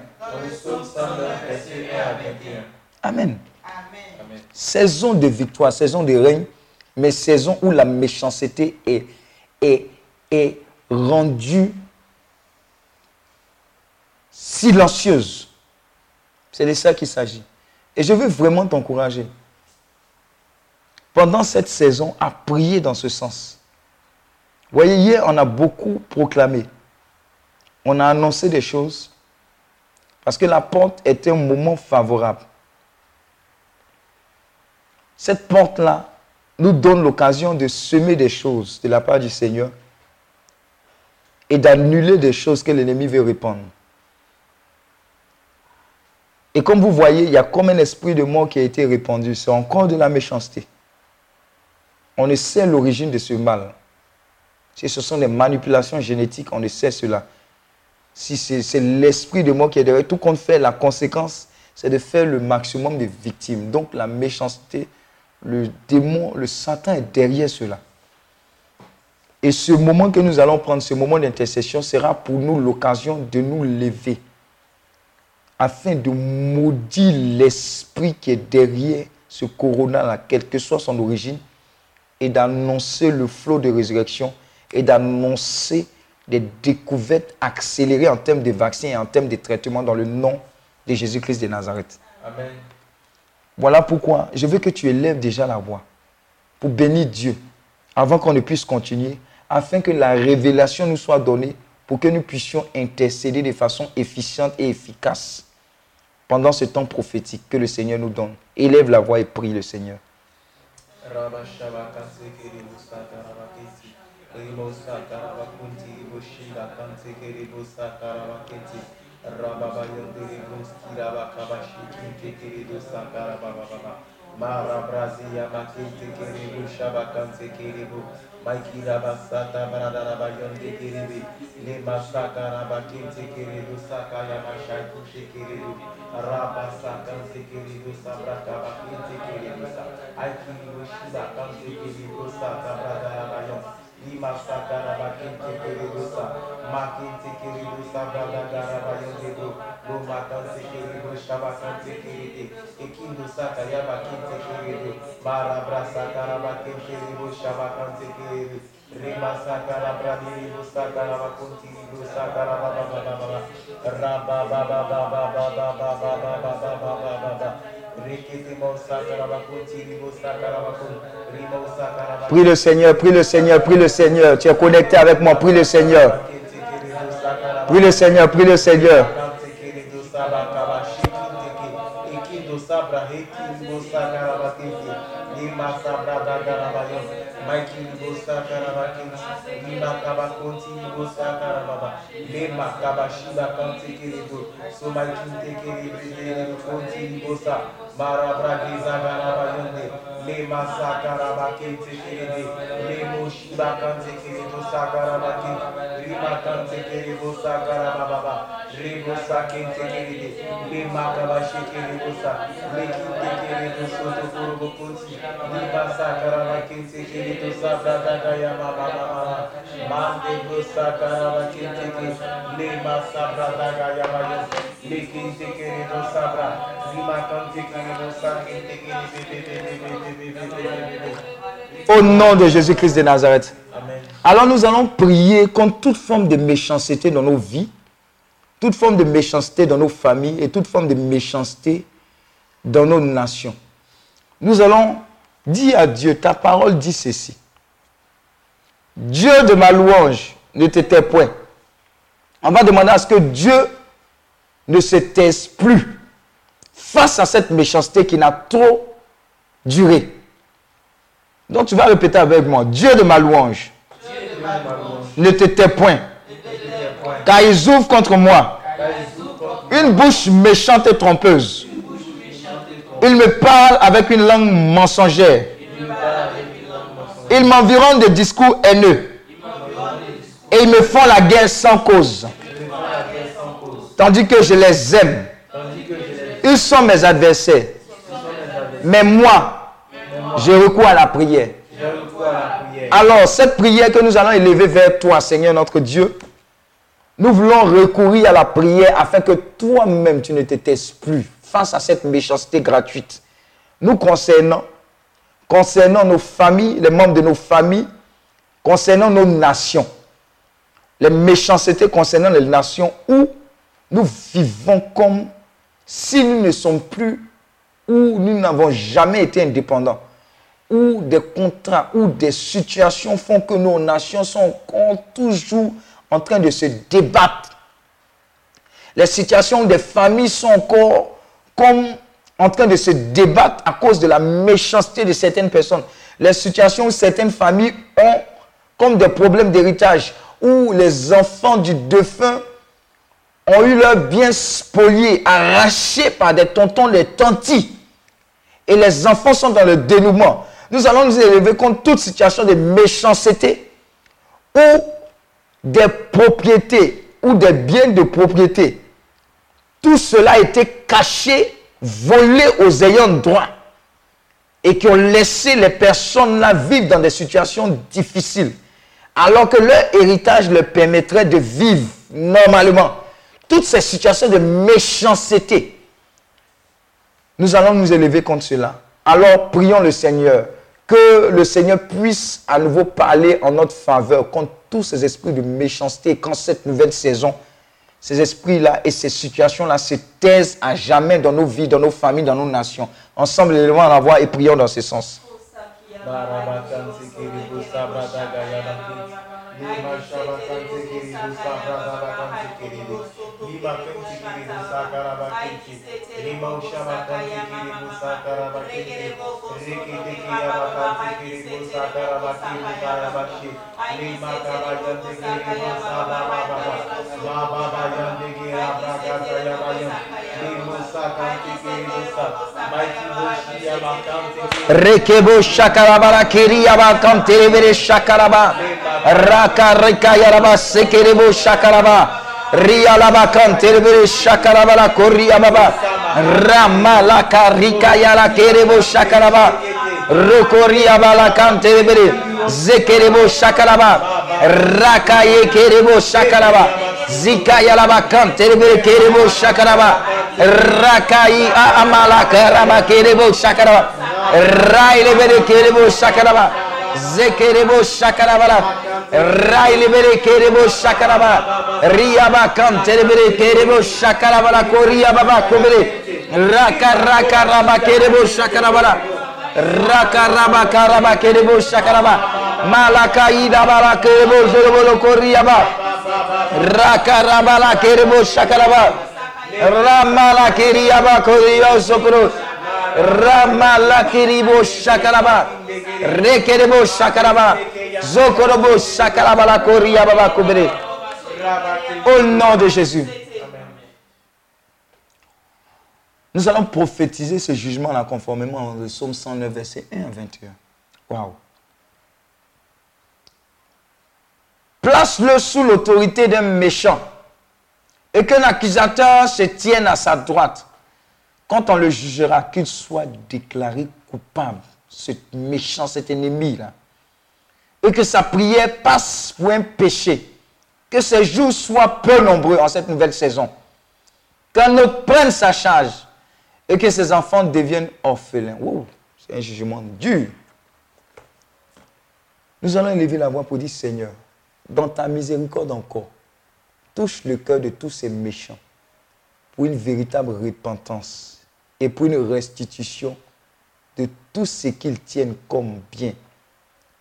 Amen. Saison de victoire, saison de règne, mais saison où la méchanceté est, est, est rendue silencieuse. C'est de ça qu'il s'agit. Et je veux vraiment t'encourager, pendant cette saison, à prier dans ce sens. Vous voyez, hier, on a beaucoup proclamé. On a annoncé des choses parce que la porte était un moment favorable. Cette porte-là nous donne l'occasion de semer des choses de la part du Seigneur et d'annuler des choses que l'ennemi veut répandre. Et comme vous voyez, il y a comme un esprit de mort qui a été répandu. C'est encore de la méchanceté. On ne sait l'origine de ce mal. Si ce sont des manipulations génétiques, on ne sait cela. Si c'est l'esprit de mort qui est derrière, tout compte fait, la conséquence, c'est de faire le maximum de victimes. Donc la méchanceté, le démon, le Satan est derrière cela. Et ce moment que nous allons prendre, ce moment d'intercession, sera pour nous l'occasion de nous lever afin de maudire l'esprit qui est derrière ce corona-là, quelle que soit son origine, et d'annoncer le flot de résurrection et d'annoncer des découvertes accélérées en termes de vaccins et en termes de traitements dans le nom de Jésus-Christ de Nazareth. Amen. Voilà pourquoi je veux que tu élèves déjà la voix pour bénir Dieu avant qu'on ne puisse continuer, afin que la révélation nous soit donnée pour que nous puissions intercéder de façon efficiente et efficace pendant ce temps prophétique que le Seigneur nous donne. Élève la voix et prie le Seigneur. Rababa yandere ruski raba kabashi kinte kiri dosa karaba baba. Mara brazia makinte kiri bu shabakante kiri bu. Maiki raba sata barada raba yande kiri bi. Le masaka raba kinte kiri dosa kayama shakinte kiri bu. Raba sakante kiri dosa brakaba kinte kiri dosa. Aiki bu shibakante kiri dosa kabrada raba yande. Sakara Bakinte Kiribu Sa Makinte Kiribu Sabradara Bayonde Loma Kante Kiribu Shabakante Kiribu Ekindo Sakaya Bakinte Kiribu Mara Brasa Karabakinte Kiribu Shabakante Kiribu Rima Sakara Bradiribu Sakara Bakunti Ribu Sakara Baba Baba Baba Rabba Baba Baba Baba Baba Baba Baba Baba Rikitimo Prie le Seigneur, prie le Seigneur, prie le Seigneur. Tu es connecté avec moi, prie le Seigneur. Prie le Seigneur, prie le Seigneur. Mara Bragiza Garabayonde, Lema Sakarabakente Kerebe, Lemo Shiba Kante Kerebo Sakarabakente, Rima Kante Kerebo Sakarababa, Rebo Sakente Kerebe, Lema Kabashi Kerebo Sa, Lekinte Kerebo Soto Kurobo Kunti, Lima Sakarabakente Kerebo Sabrada Yama Baba, Mande Sabra, Kante Au nom de Jésus-Christ de Nazareth. Amen. Alors nous allons prier contre toute forme de méchanceté dans nos vies, toute forme de méchanceté dans nos familles et toute forme de méchanceté dans nos nations. Nous allons dire à Dieu, ta parole dit ceci. Dieu de ma louange ne te point. On va demander à ce que Dieu ne se taise plus face à cette méchanceté qui n'a trop duré. Donc tu vas répéter avec moi, Dieu de ma louange ne te point, car ils ouvrent contre moi une bouche méchante et trompeuse. Ils me parlent avec une langue mensongère. Ils m'environnent de discours haineux. Et ils me font la guerre sans cause. Tandis que je les aime. Ils sont mes adversaires. Mais moi, je recours à la prière. Alors, cette prière que nous allons élever vers toi, Seigneur notre Dieu, nous voulons recourir à la prière afin que toi-même, tu ne te taises plus face à cette méchanceté gratuite. Nous concernant, concernant nos familles, les membres de nos familles, concernant nos nations. les méchancetés concernant les nations où nous vivons comme si nous ne sommes plus, où nous n'avons jamais été indépendants, où des contrats, où des situations font que nos nations sont encore toujours en train de se débattre. Les situations des familles sont encore comme en train de se débattre à cause de la méchanceté de certaines personnes. Les situations où certaines familles ont comme des problèmes d'héritage, où les enfants du défunt ont eu leurs biens spoliés, arrachés par des tontons, des tantis. Et les enfants sont dans le dénouement. Nous allons nous élever contre toute situation de méchanceté ou des propriétés ou des biens de propriété. Tout cela a été caché, volé aux ayants droit et qui ont laissé les personnes là vivre dans des situations difficiles, alors que leur héritage leur permettrait de vivre normalement. Toutes ces situations de méchanceté, nous allons nous élever contre cela. Alors prions le Seigneur, que le Seigneur puisse à nouveau parler en notre faveur contre tous ces esprits de méchanceté, quand cette nouvelle saison, ces esprits-là et ces situations-là se taisent à jamais dans nos vies, dans nos familles, dans nos nations. Ensemble, élevons la voix et prions dans ce sens. Lima shaba kante kiri busa prasaba kante kiri bu. Lima kante kiri busa karaba kante. Lima shaba kante kiri busa karaba kante. Riki diki yaba kante kiri busa karaba kante karaba kante. Lima karaba kante kiri busa baba baba. Baba baba kante kiri abra kante yaba yaba. Rekebo shakarabara kiriyaba kanterebere shakaraba. Raka reka yaraba sekerebo shakaraba. Riyalaba kanterebere shakarabara koriyababa. Rama la karika yala kerebo shakaraba. Rokoriyaba la kanterebere. Zekerebo shakaraba. Raka ye kerebo shakaraba. Zika yalaba kanterebere kerebo shakaraba. Rakai amala karaba kerebo shakaraba. Rai lebere kerebo shakaraba. Zekerebo shakarabala. Rai lebere kerebo shakaraba. Riyaba kanterebere kerebo shakarabala koria baba kobere. Raka raka raba kerebo shakarabala. Raka raba karaba kerebo shakaraba. Malaka ida bala kerebo zorobolo koria ba. Raka rabala kerebo shakaraba. Ramala kiriyaba koriyo sokoro. Ramala kiribo shakaraba. Rekerebo shakaraba. Zokorobo shakaraba la koriyaba ba kubere. Au nom de Jésus. Nous allons prophétiser ce jugement-là conformément au psaume 109, verset 1 à 21. Waouh. Place-le sous l'autorité d'un méchant et qu'un accusateur se tienne à sa droite. Quand on le jugera, qu'il soit déclaré coupable, ce méchant, cet ennemi-là. Et que sa prière passe pour un péché. Que ses jours soient peu nombreux en cette nouvelle saison. Qu'un autre prenne sa charge et que ses enfants deviennent orphelins. C'est un jugement dur. Nous allons élever la voix pour dire Seigneur, dans ta miséricorde encore, touche le cœur de tous ces méchants pour une véritable repentance et pour une restitution de tout ce qu'ils tiennent comme bien,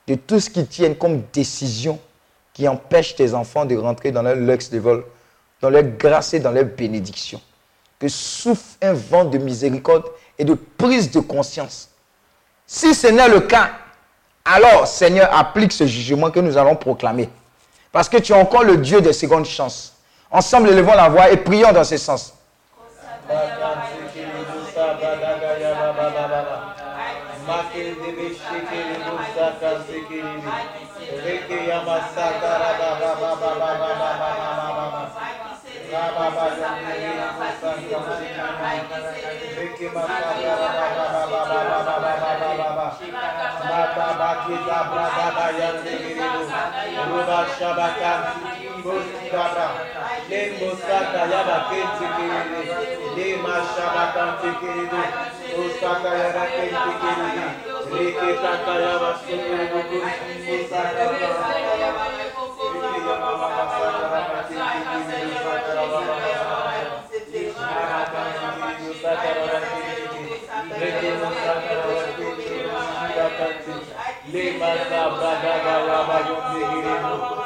de tout ce qu'ils tiennent comme décision qui empêche tes enfants de rentrer dans leur luxe de vol, dans leur grâce et dans leur bénédiction. Que souffle un vent de miséricorde et de prise de conscience. Si ce n'est le cas, alors Seigneur, applique ce jugement que nous allons proclamer. Parce que tu es encore le Dieu des secondes chances. Ensemble, élevons la voix et prions dans ce sens. Shabaka, Boskata, Lembosata, Yabakin, Tikiridi, Lima Shabaka, Tikiridi, Boskata, Yabakin, Tikiridi, Rikitaka, Yabakin, Boskata, Lima sabda gaya bayum dihirimu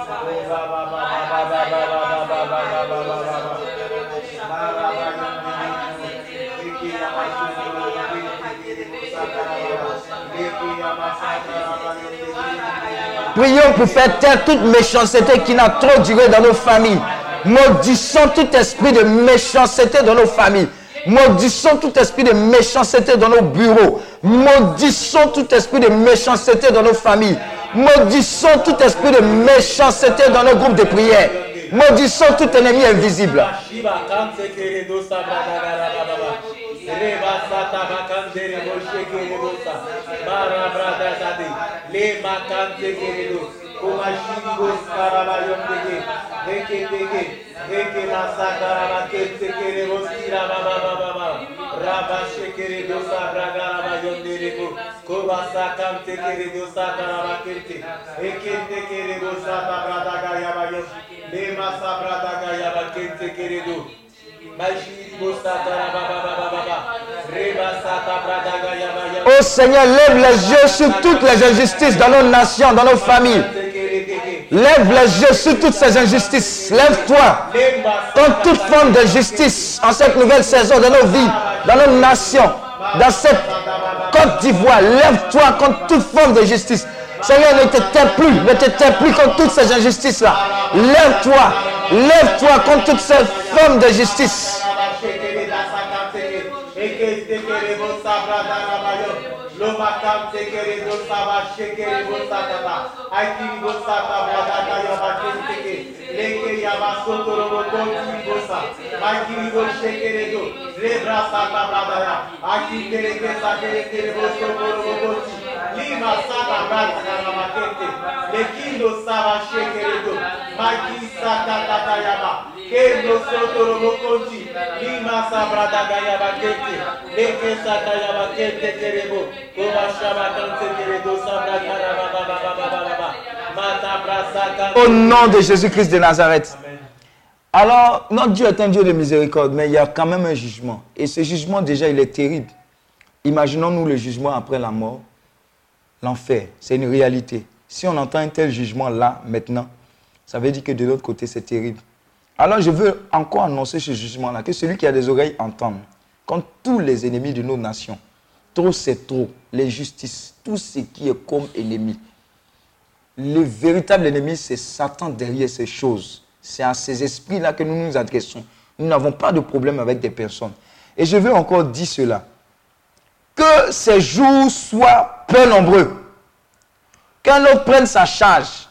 Prions pour faire taire toute méchanceté qui n'a trop duré dans nos familles. Maudissons tout esprit de méchanceté dans nos familles. Maudissons tout esprit de méchanceté dans nos bureaux. Maudissons tout esprit de méchanceté dans nos familles. Maudissons tout esprit de méchanceté dans nos groupes de prière. Maudissons tout ennemi invisible. Koba Oh Seigneur, lève les yeux sur toutes les injustices dans nos nations, dans nos familles. Lève les yeux sur toutes ces injustices. Lève-toi contre toute forme d'injustice en cette nouvelle saison de nos vies, dans nos nations dans cette Côte d'Ivoire. Lève-toi contre toute forme de justice. Seigneur, ne te tais plus, ne te tais plus contre toutes ces injustices-là. Lève-toi, lève-toi contre toutes ces formes de justice leke yaba sotorobo konti bosa akiri bo shekere do. Rebra sata bradaya akiri ke konti lima sata bradaya ramakete lekindo saba shekere do. Maki sata tata yaba konti lima sabra daga yaba kete leke sata yaba kete kerebo koba shaba kante kere do sabra kara au nom de Jésus-Christ de Nazareth. Alors, notre Dieu est un Dieu de miséricorde, mais il y a quand même un jugement. Et ce jugement, déjà, il est terrible. Imaginons-nous le jugement après la mort. L'enfer, c'est une réalité. Si on entend un tel jugement là, maintenant, ça veut dire que de l'autre côté, c'est terrible. Alors, je veux encore annoncer ce jugement-là, que celui qui a des oreilles entende. Quand tous les ennemis de nos nations, trop c'est trop, l'injustice, tout ce qui est comme ennemi, le véritable ennemi, c'est Satan derrière ces choses. C'est à ces esprits-là que nous nous adressons. Nous n'avons pas de problème avec des personnes. Et je veux encore dire cela. Que ces jours soient peu nombreux. Qu'un autre prenne sa charge.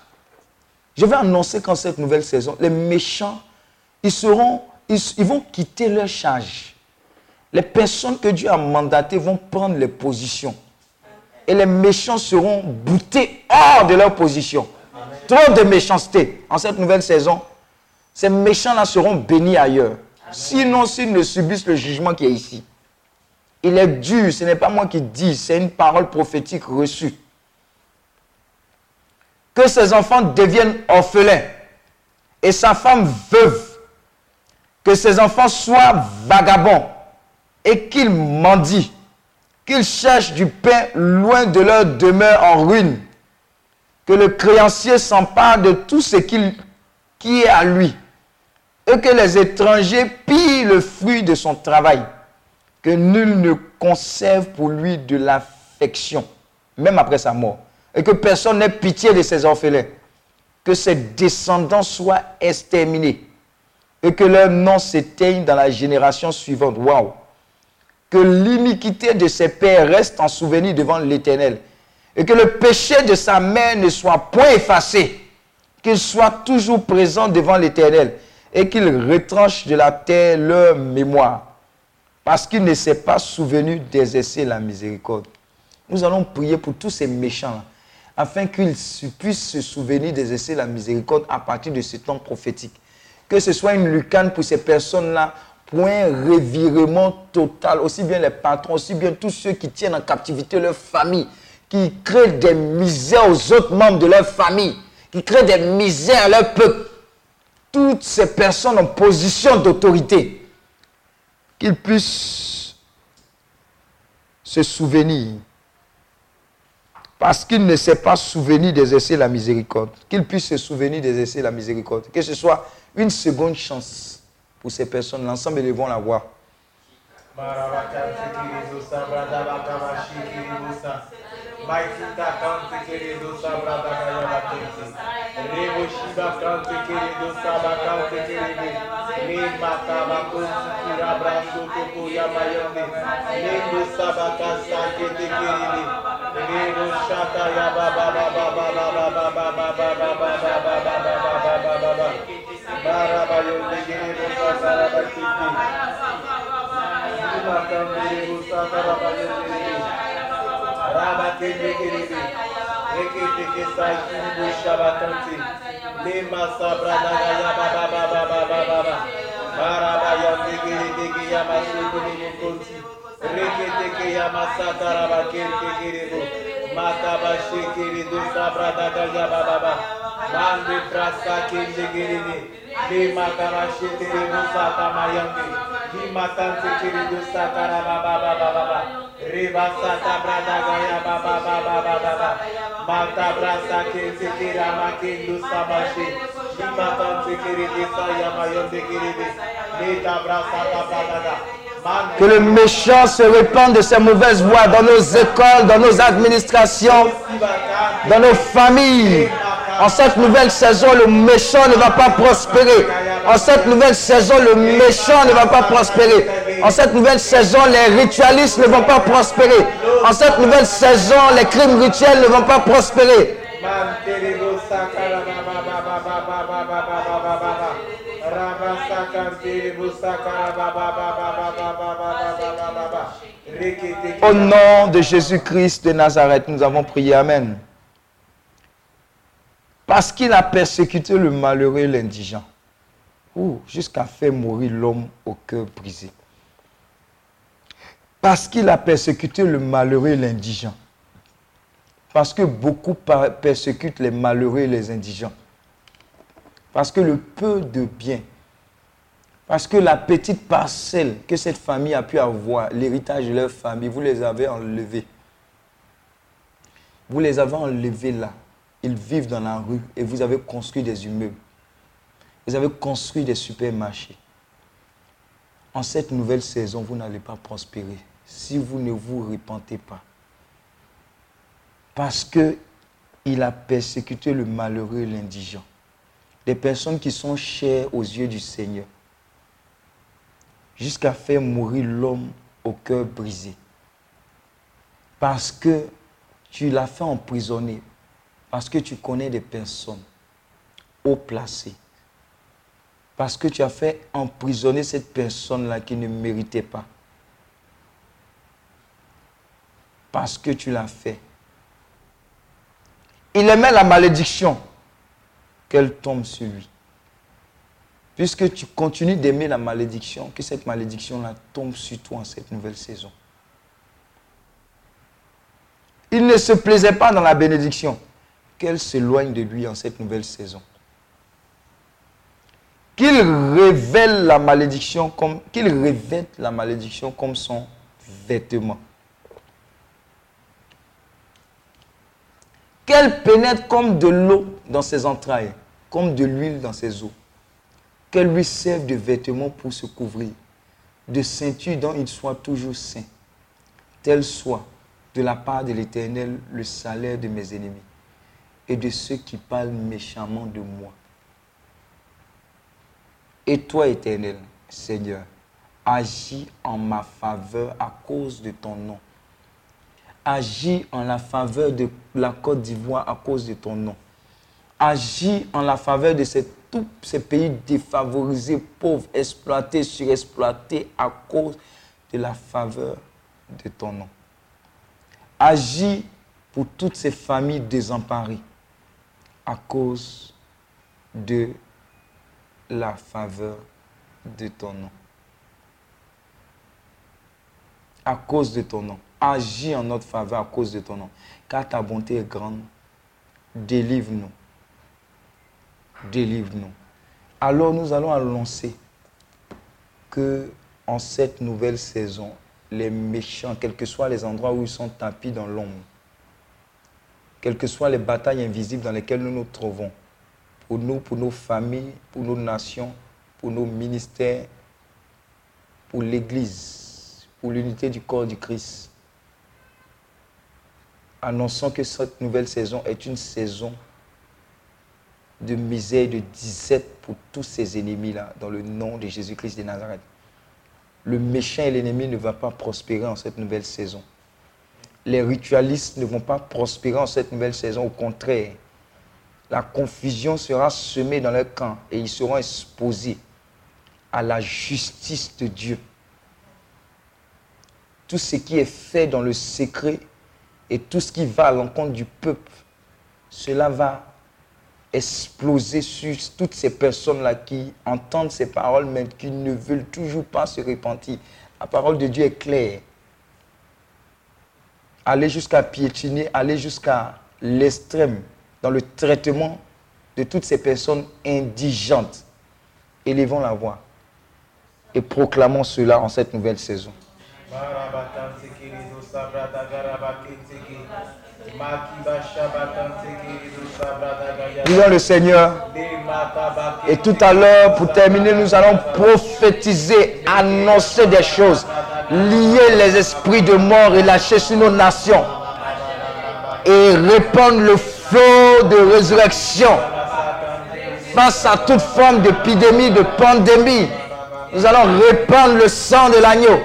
Je vais annoncer qu'en cette nouvelle saison, les méchants, ils, seront, ils, ils vont quitter leur charge. Les personnes que Dieu a mandatées vont prendre les positions. Et les méchants seront boutés hors de leur position. Trop de méchanceté en cette nouvelle saison. Ces méchants-là seront bénis ailleurs. Sinon, s'ils ne subissent le jugement qui est ici. Il est dur, ce n'est pas moi qui dis, c'est une parole prophétique reçue. Que ses enfants deviennent orphelins et sa femme veuve. Que ses enfants soient vagabonds et qu'ils mendient. Qu'ils cherchent du pain loin de leur demeure en ruine. Que le créancier s'empare de tout ce qui est à lui. Et que les étrangers pillent le fruit de son travail que nul ne conserve pour lui de l'affection, même après sa mort, et que personne n'ait pitié de ses orphelins, que ses descendants soient exterminés, et que leur nom s'éteigne dans la génération suivante. Waouh! Que l'iniquité de ses pères reste en souvenir devant l'Éternel, et que le péché de sa mère ne soit point effacé, qu'il soit toujours présent devant l'Éternel, et qu'il retranche de la terre leur mémoire parce qu'il ne s'est pas souvenu d'exercer la miséricorde. Nous allons prier pour tous ces méchants, afin qu'ils se- puissent se souvenir d'exercer la miséricorde à partir de ce temps prophétique. Que ce soit une lucane pour ces personnes-là, point revirement total, aussi bien les patrons, aussi bien tous ceux qui tiennent en captivité leur famille, qui créent des misères aux autres membres de leur famille, qui créent des misères à leur peuple. Toutes ces personnes en position d'autorité, qu'ils puissent se souvenir, parce qu'ils ne s'est pas souvenu d'exercer la miséricorde, qu'ils puissent se souvenir d'exercer la miséricorde, que ce soit une seconde chance pour ces personnes. L'ensemble, ils vont la voir. Rekete ke yamasata rabakente kerebo. Mata Makaba Kiri dusa brada darja baba. Baba Mandi prasa Kiri Kiri Ni Di Mata makaba Kiri dusa tamayangi. Di Mata matan shikiri dusa kara baba baba baba. Riba sata brada gaya baba baba baba baba. Mata brasa kindi Kiri makin dusa bashi. Di Mata matan shikiri dusa yamayangi girini. Di tabrasa tabrada. Que le méchant se répande de ses mauvaises voies dans nos écoles, dans nos administrations, dans nos familles. En cette nouvelle saison, le méchant ne va pas prospérer. En cette nouvelle saison, le méchant ne va pas prospérer. En cette nouvelle saison, les ritualistes ne vont pas prospérer. En cette nouvelle saison, les crimes rituels ne vont pas prospérer. Manterebo sakara baba baba baba baba baba baba. Raba sakanterebo sakara baba baba baba baba baba baba. Rekete Au nom de Jésus-Christ de Nazareth, nous avons prié. Amen. Parce qu'il a persécuté le malheureux et l'indigent. Jusqu'à faire mourir l'homme au cœur brisé. Parce qu'il a persécuté le malheureux et l'indigent. Parce que beaucoup persécutent les malheureux et les indigents. Parce que le peu de bien, parce que la petite parcelle que cette famille a pu avoir, l'héritage de leur famille, vous les avez enlevés. Vous les avez enlevés là. Ils vivent dans la rue et vous avez construit des immeubles. Vous avez construit des supermarchés. En cette nouvelle saison, vous n'allez pas prospérer si vous ne vous repentez pas. Parce que il a persécuté le malheureux et l'indigent. Des personnes qui sont chères aux yeux du Seigneur. Jusqu'à faire mourir l'homme au cœur brisé. Parce que tu l'as fait emprisonner. Parce que tu connais des personnes haut placées. Parce que tu as fait emprisonner cette personne-là qui ne méritait pas. Parce que tu l'as fait. Il aimait la malédiction qu'elle tombe sur lui. Puisque tu continues d'aimer la malédiction, que cette malédiction-là tombe sur toi en cette nouvelle saison. Il ne se plaisait pas dans la bénédiction, qu'elle s'éloigne de lui en cette nouvelle saison. Qu'il révèle la malédiction comme son vêtement. Qu'elle pénètre comme de l'eau dans ses entrailles, comme de l'huile dans ses os. Qu'elle lui serve de vêtement pour se couvrir, de ceinture dont il soit toujours saint. Tel soit de la part de l'Éternel le salaire de mes ennemis et de ceux qui parlent méchamment de moi. Et toi, Éternel, Seigneur, agis en ma faveur à cause de ton nom. Agis en la faveur de la Côte d'Ivoire à cause de ton nom. Agis en la faveur de ces- tous ces pays défavorisés, pauvres, exploités, surexploités à cause de la faveur de ton nom. Agis pour toutes ces familles désemparées à cause de la faveur de ton nom. À cause de ton nom. Agis en notre faveur à cause de ton nom. Car ta bonté est grande. Délivre-nous. Délivre-nous. Alors nous allons annoncer que en cette nouvelle saison, les méchants, quels que soient les endroits où ils sont tapis dans l'ombre, quelles que soient les batailles invisibles dans lesquelles nous nous trouvons, pour nous, pour nos familles, pour nos nations, pour nos ministères, pour l'Église, pour l'unité du corps du Christ. Annonçons que cette nouvelle saison est une saison de misère, de disette pour tous ces ennemis-là, dans le nom de Jésus-Christ de Nazareth. Le méchant et l'ennemi ne vont pas prospérer en cette nouvelle saison. Les ritualistes ne vont pas prospérer en cette nouvelle saison, au contraire. La confusion sera semée dans leur camp et ils seront exposés à la justice de Dieu. Tout ce qui est fait dans le secret et tout ce qui va à l'encontre du peuple, cela va exploser sur toutes ces personnes-là qui entendent ces paroles, mais qui ne veulent toujours pas se repentir. La parole de Dieu est claire. Aller jusqu'à piétiner, aller jusqu'à l'extrême dans le traitement de toutes ces personnes indigentes. Élevons la voix et proclamons cela en cette nouvelle saison. Prions le Seigneur. Et tout à l'heure, pour terminer, nous allons prophétiser, annoncer des choses, lier les esprits de mort et lâcher sur nos nations. Et répandre le flot de résurrection face à toute forme d'épidémie, de pandémie. Nous allons répandre le sang de l'agneau.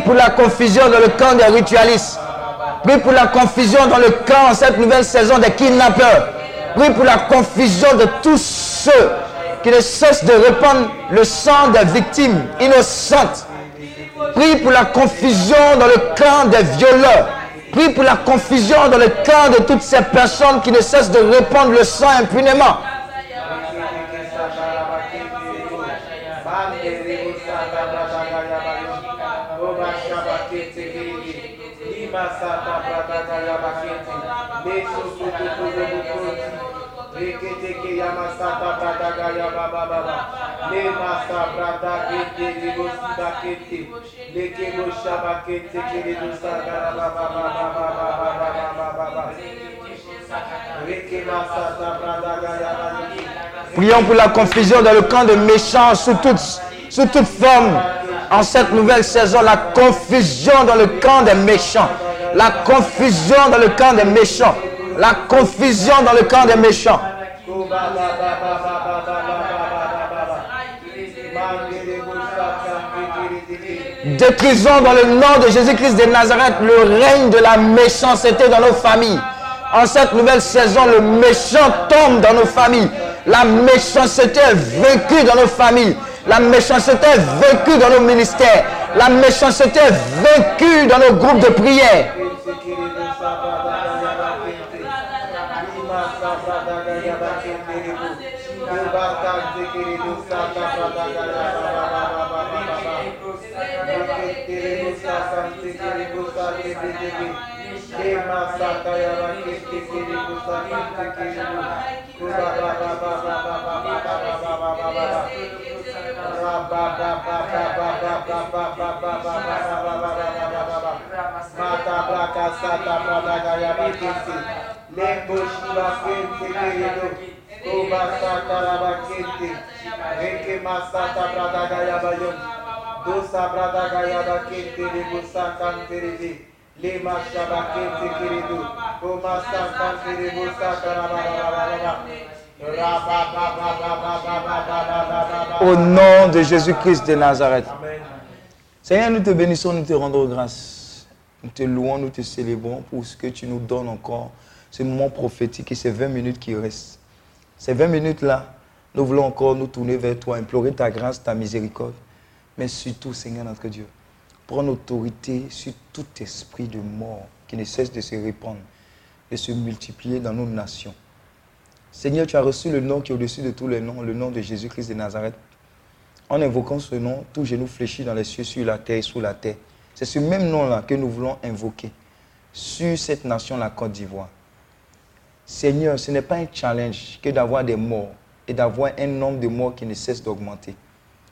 Pour la confusion dans le camp des ritualistes. Prie pour la confusion dans le camp en cette nouvelle saison des kidnappeurs. Prie pour la confusion de tous ceux qui ne cessent de répandre le sang des victimes innocentes. Prie pour la confusion dans le camp des violeurs. Prie pour la confusion dans le camp de toutes ces personnes qui ne cessent de répandre le sang impunément. Prions pour la confusion dans le camp de méchants sous toute, sous toute forme. En cette nouvelle saison, la confusion dans le camp des méchants. La confusion dans le camp des méchants. La confusion dans le camp des méchants. Détruisons dans le nom de Jésus-Christ de Nazareth le règne de la méchanceté dans nos familles. En cette nouvelle saison, le méchant tombe dans nos familles. La méchanceté est vaincue dans nos familles. La méchanceté est vaincue dans nos ministères. La méchanceté est vaincue dans nos groupes de prière. Kiridu Au nom de Jésus-Christ de Nazareth. Amen. Seigneur, nous te bénissons, nous te rendons grâce. Nous te louons, nous te célébrons pour ce que tu nous donnes encore, ce moment prophétique et ces 20 minutes qui restent. Ces 20 minutes-là, nous voulons encore nous tourner vers toi, implorer ta grâce, ta miséricorde. Mais surtout, Seigneur notre Dieu, prendre autorité sur tout esprit de mort qui ne cesse de se répandre, de se multiplier dans nos nations. Seigneur, tu as reçu le nom qui est au-dessus de tous les noms, le nom de Jésus-Christ de Nazareth. En invoquant ce nom, tout genou fléchit dans les cieux, sur la terre et sous la terre. C'est ce même nom-là que nous voulons invoquer sur cette nation, la Côte d'Ivoire. Seigneur, ce n'est pas un challenge que d'avoir des morts et d'avoir un nombre de morts qui ne cesse d'augmenter.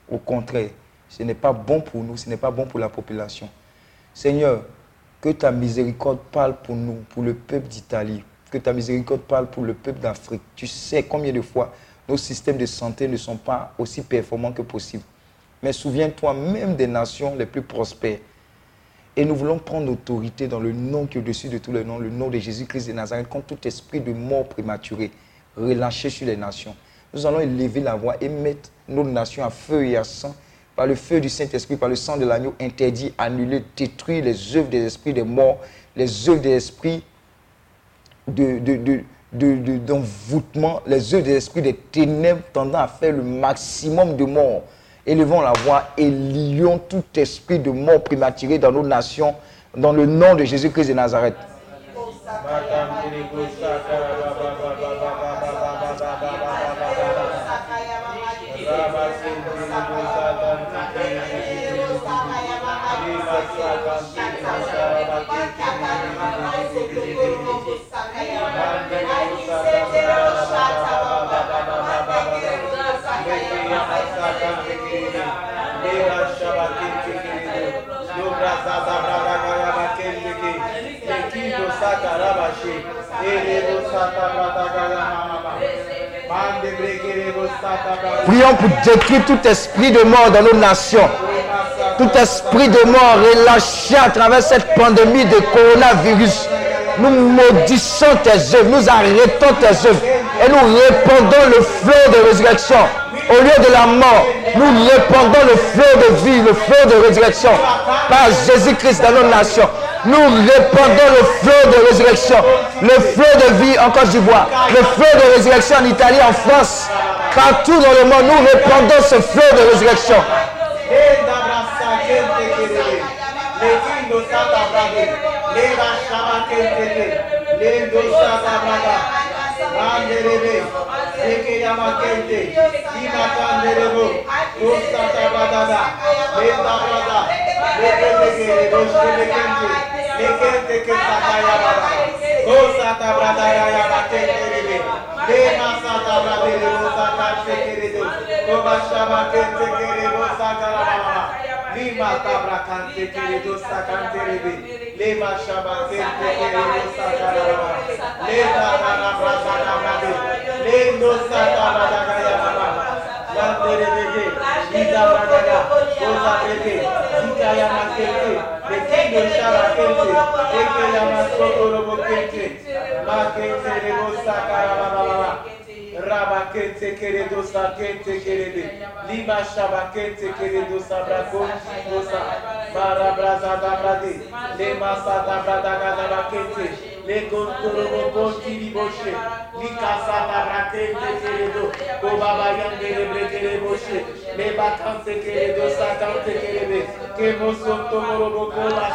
Au contraire, ce n'est pas bon pour nous, ce n'est pas bon pour la population. Seigneur, que ta miséricorde parle pour nous, pour le peuple d'Italie, que ta miséricorde parle pour le peuple d'Afrique. Tu sais combien de fois nos systèmes de santé ne sont pas aussi performants que possible. Mais souviens-toi même des nations les plus prospères. Et nous voulons prendre autorité dans le nom qui est au-dessus de tous les noms, le nom de Jésus-Christ de Nazareth, contre tout esprit de mort prématurée relâché sur les nations. Nous allons élever la voix et mettre nos nations à feu et à sang, par le feu du Saint-Esprit, par le sang de l'agneau, interdit, annulé, détruire les œuvres des esprits des morts, les œuvres des esprits de, de, de- de- d'envoûtement, les œuvres des esprits des ténèbres tendant à faire le maximum de morts. Élevons la voix et lions tout esprit de mort prématuré dans nos nations, dans le nom de Jésus-Christ de Nazareth. Prions pour détruire tout esprit de mort dans nos nations. Tout esprit de mort relâché à travers cette pandémie de coronavirus. Nous maudissons tes œuvres, nous arrêtons tes œuvres et nous répandons le flot de résurrection. Au lieu de la mort, nous répandons le flot de vie, le flot de résurrection par Jésus-Christ dans nos nations. Nous répandons le flot de résurrection, le flot de vie en Côte d'Ivoire, le flot de résurrection en Italie, en France, partout dans le monde. Nous répandons ce flot de résurrection. Teke teke sata ya baba. Ko sata brada ya ya ba teke rebe. De ma sata brada rebo sata teke rebo. Ko basha ba teke rebo sata la baba. Ni ma tabra kan teke rebo sata rebe. Le ma shaba teke rebo sata la baba. Le sata la brada la brada. Le no sata brada ya baba. La teke rebe. Rabakente querido sakente querido Lima shabakente querido sabrako dosa Bara braza da brade Lema sada brada gada bakente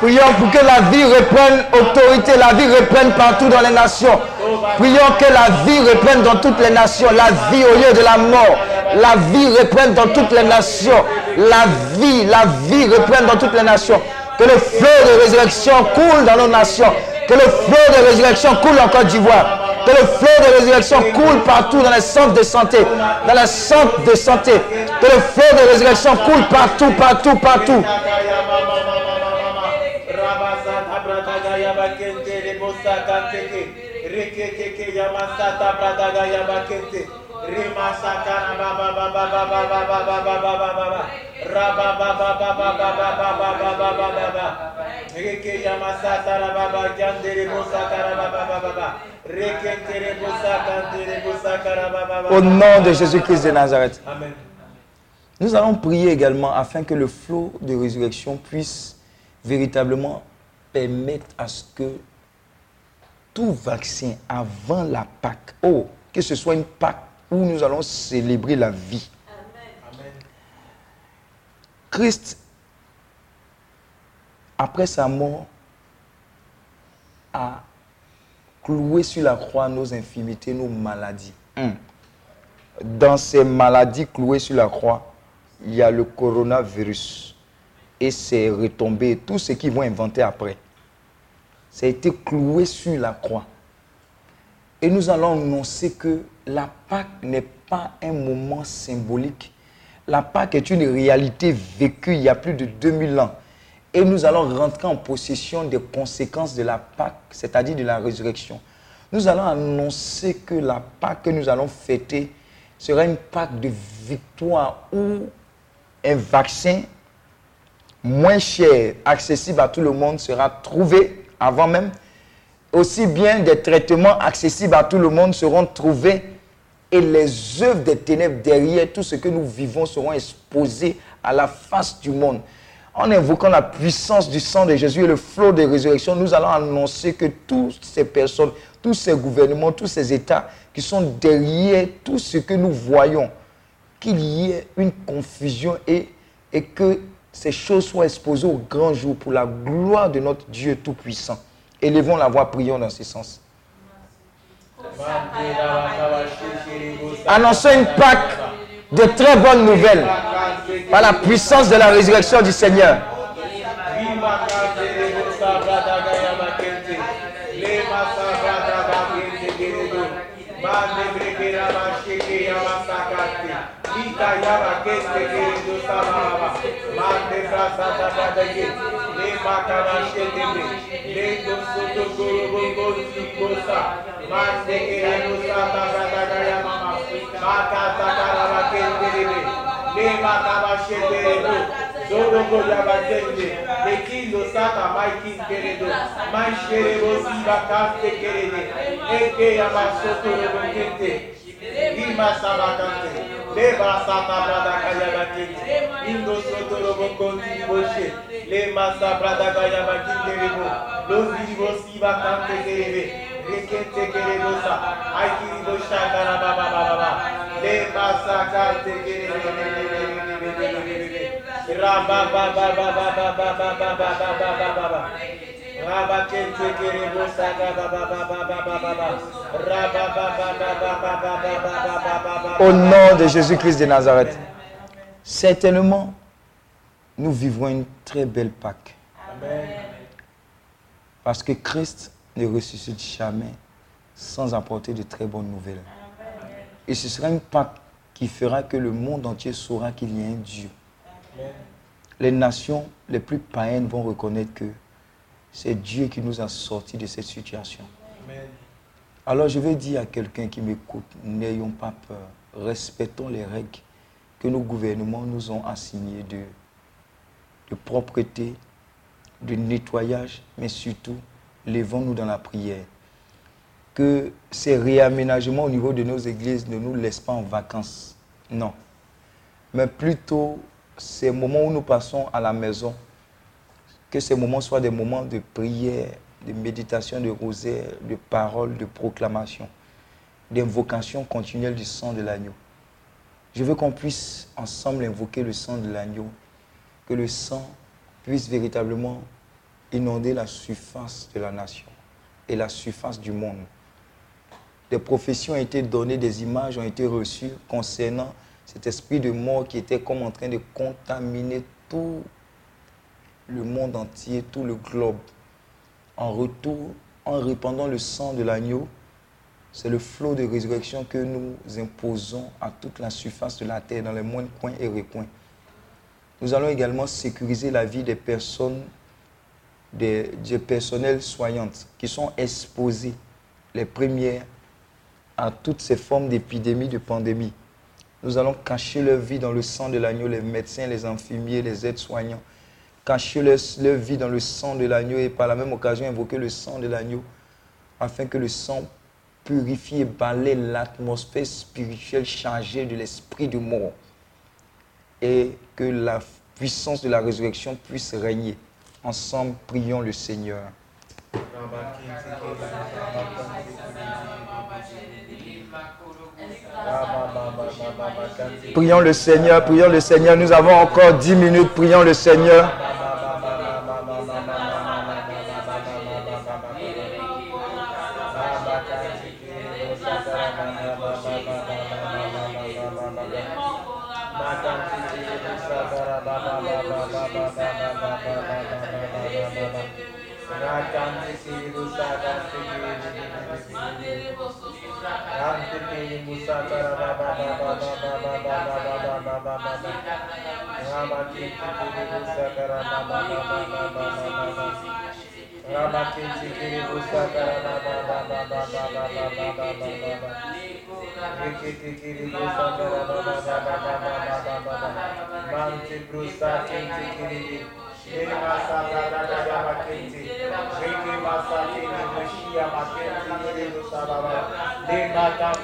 Prions pour que la vie reprenne autorité, la vie reprenne partout dans les nations. Prions que la vie reprenne dans toutes les nations, la vie au lieu de la mort. La vie reprenne dans toutes les nations. La vie, la vie reprenne dans toutes les nations. Que le flot de résurrection coule dans nos nations. Que le flot de résurrection coule en Côte d'Ivoire. Que le flot de résurrection coule partout dans les centres de santé. Dans les centres de santé. Que le flot de résurrection coule partout, partout, partout. Rabasata bradaga yabakente rebosa kanteke rekekeke yamasata bradaga yabakente rimasaka baba baba baba baba baba baba baba raba baba baba baba baba baba baba baba reke yamasata rababa kyande rebosa karababa baba baba rekente rebosa kante rebosa karababa Au nom de Jésus-Christ de Nazareth. Amen. Nous allons prier également afin que le flot de résurrection puisse véritablement permettre à ce que tout vaccin avant la Pâque, oh, que ce soit une Pâque où nous allons célébrer la vie. Christ, après sa mort, a cloué sur la croix nos infimités, nos maladies. Hum. Dans ces maladies clouées sur la croix, il y a le coronavirus et ses retombées, tout ce qu'ils vont inventer après. Ça a été cloué sur la croix. Et nous allons annoncer que la Pâque n'est pas un moment symbolique. La Pâque est une réalité vécue il y a plus de 2000 ans. Et nous allons rentrer en possession des conséquences de la Pâque, c'est-à-dire de la résurrection. Nous allons annoncer que la Pâque que nous allons fêter sera une Pâque de victoire où un vaccin moins cher, accessible à tout le monde, sera trouvé avant même. Aussi bien des traitements accessibles à tout le monde seront trouvés et les œuvres des ténèbres derrière tout ce que nous vivons seront exposées à la face du monde. En invoquant la puissance du sang de Jésus et le flot de résurrection, nous allons annoncer que toutes ces personnes, tous ces gouvernements, tous ces États qui sont derrière tout ce que nous voyons, qu'il y ait une confusion et, et que ces choses soient exposées au grand jour pour la gloire de notre Dieu Tout-Puissant. Élevons la voix, prions dans ce sens. Annonçons une Pâque de très bonnes nouvelles par la puissance de la résurrection du Seigneur. Lima sabakante, leba sata brada kaya bakente, indo soto lobo konti boshe, lema sabrada kaya bakente rebo, lozi ribo siba kante kerebe, rekente kerebo sa, aiki ribo shakara baba baba baba, lema sakante kerebe, raba baba baba baba baba baba baba baba. Rabakente kerebo saka baba baba baba baba. Au nom de Jésus-Christ de Nazareth. Certainement, nous vivrons une très belle Pâque. Parce que Christ ne ressuscite jamais sans apporter de très bonnes nouvelles. Et ce sera une Pâque qui fera que le monde entier saura qu'il y a un Dieu. Les nations les plus païennes vont reconnaître que c'est Dieu qui nous a sortis de cette situation. Alors je vais dire à quelqu'un qui m'écoute, n'ayons pas peur, respectons les règles que nos gouvernements nous ont assignées de, de propreté, de nettoyage, mais surtout, levons-nous dans la prière. Que ces réaménagements au niveau de nos églises ne nous laissent pas en vacances. Non. Mais plutôt, ces moments où nous passons à la maison, que ces moments soient des moments de prière, de méditation, de rosaire, de parole, de proclamation, d'invocation continuelle du sang de l'agneau. Je veux qu'on puisse ensemble invoquer le sang de l'agneau, que le sang puisse véritablement inonder la surface de la nation et la surface du monde. Des prophéties ont été données, des images ont été reçues concernant cet esprit de mort qui était comme en train de contaminer tout le monde entier, tout le globe. En retour, en répandant le sang de l'agneau, c'est le flot de résurrection que nous imposons à toute la surface de la terre, dans les moindres coins et recoins. Nous allons également sécuriser la vie des personnes, des, personnels soignantes qui sont exposées, les premières, à toutes ces formes d'épidémies, de pandémies. Nous allons cacher leur vie dans le sang de l'agneau, les médecins, les infirmiers, les aides-soignants. Cacher leur, leur vie dans le sang de l'agneau et par la même occasion invoquer le sang de l'agneau afin que le sang purifie et balaie l'atmosphère spirituelle chargée de l'esprit de mort. et que la puissance de la résurrection puisse régner. Ensemble, prions le Seigneur. Prions le Seigneur, prions le Seigneur. Nous avons encore 10 minutes, prions le Seigneur.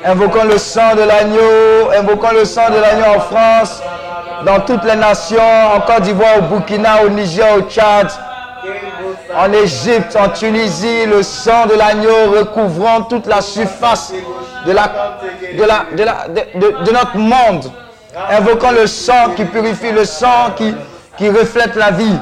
Invoquons le sang de l'agneau, invoquons le sang de l'agneau en France, dans toutes les nations, en Côte d'Ivoire, au Burkina, au Niger, au Tchad, en Égypte, en Tunisie, le sang de l'agneau recouvrant toute la surface de, la, de, la, de, la- de- notre monde. Invoquons le sang qui purifie, le sang qui, qui reflète la vie.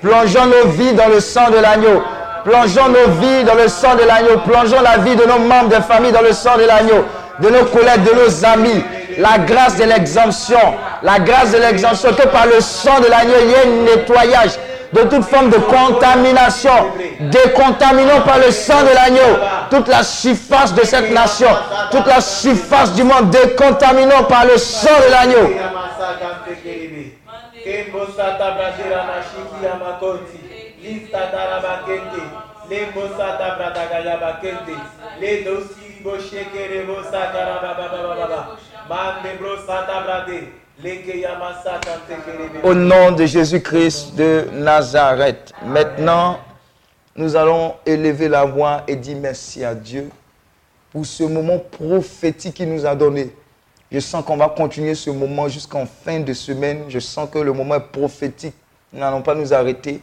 Plongeons nos vies dans le sang de l'agneau. Plongeons nos vies dans le sang de l'agneau. Plongeons la vie de nos membres de famille dans le sang de l'agneau. De nos collègues, de nos amis. La grâce de l'exemption. La grâce de l'exemption. Que par le sang de l'agneau, il y ait un nettoyage de toute forme de contamination. Décontaminons par le sang de l'agneau toute la surface de cette nation. Toute la surface du monde. Décontaminons par le sang de l'agneau. Au nom de Jésus-Christ de Nazareth. Maintenant, nous allons élever la voix et dire merci à Dieu pour ce moment prophétique qu'il nous a donné. Je sens qu'on va continuer ce moment jusqu'en fin de semaine. Je sens que le moment est prophétique. Nous n'allons pas nous arrêter.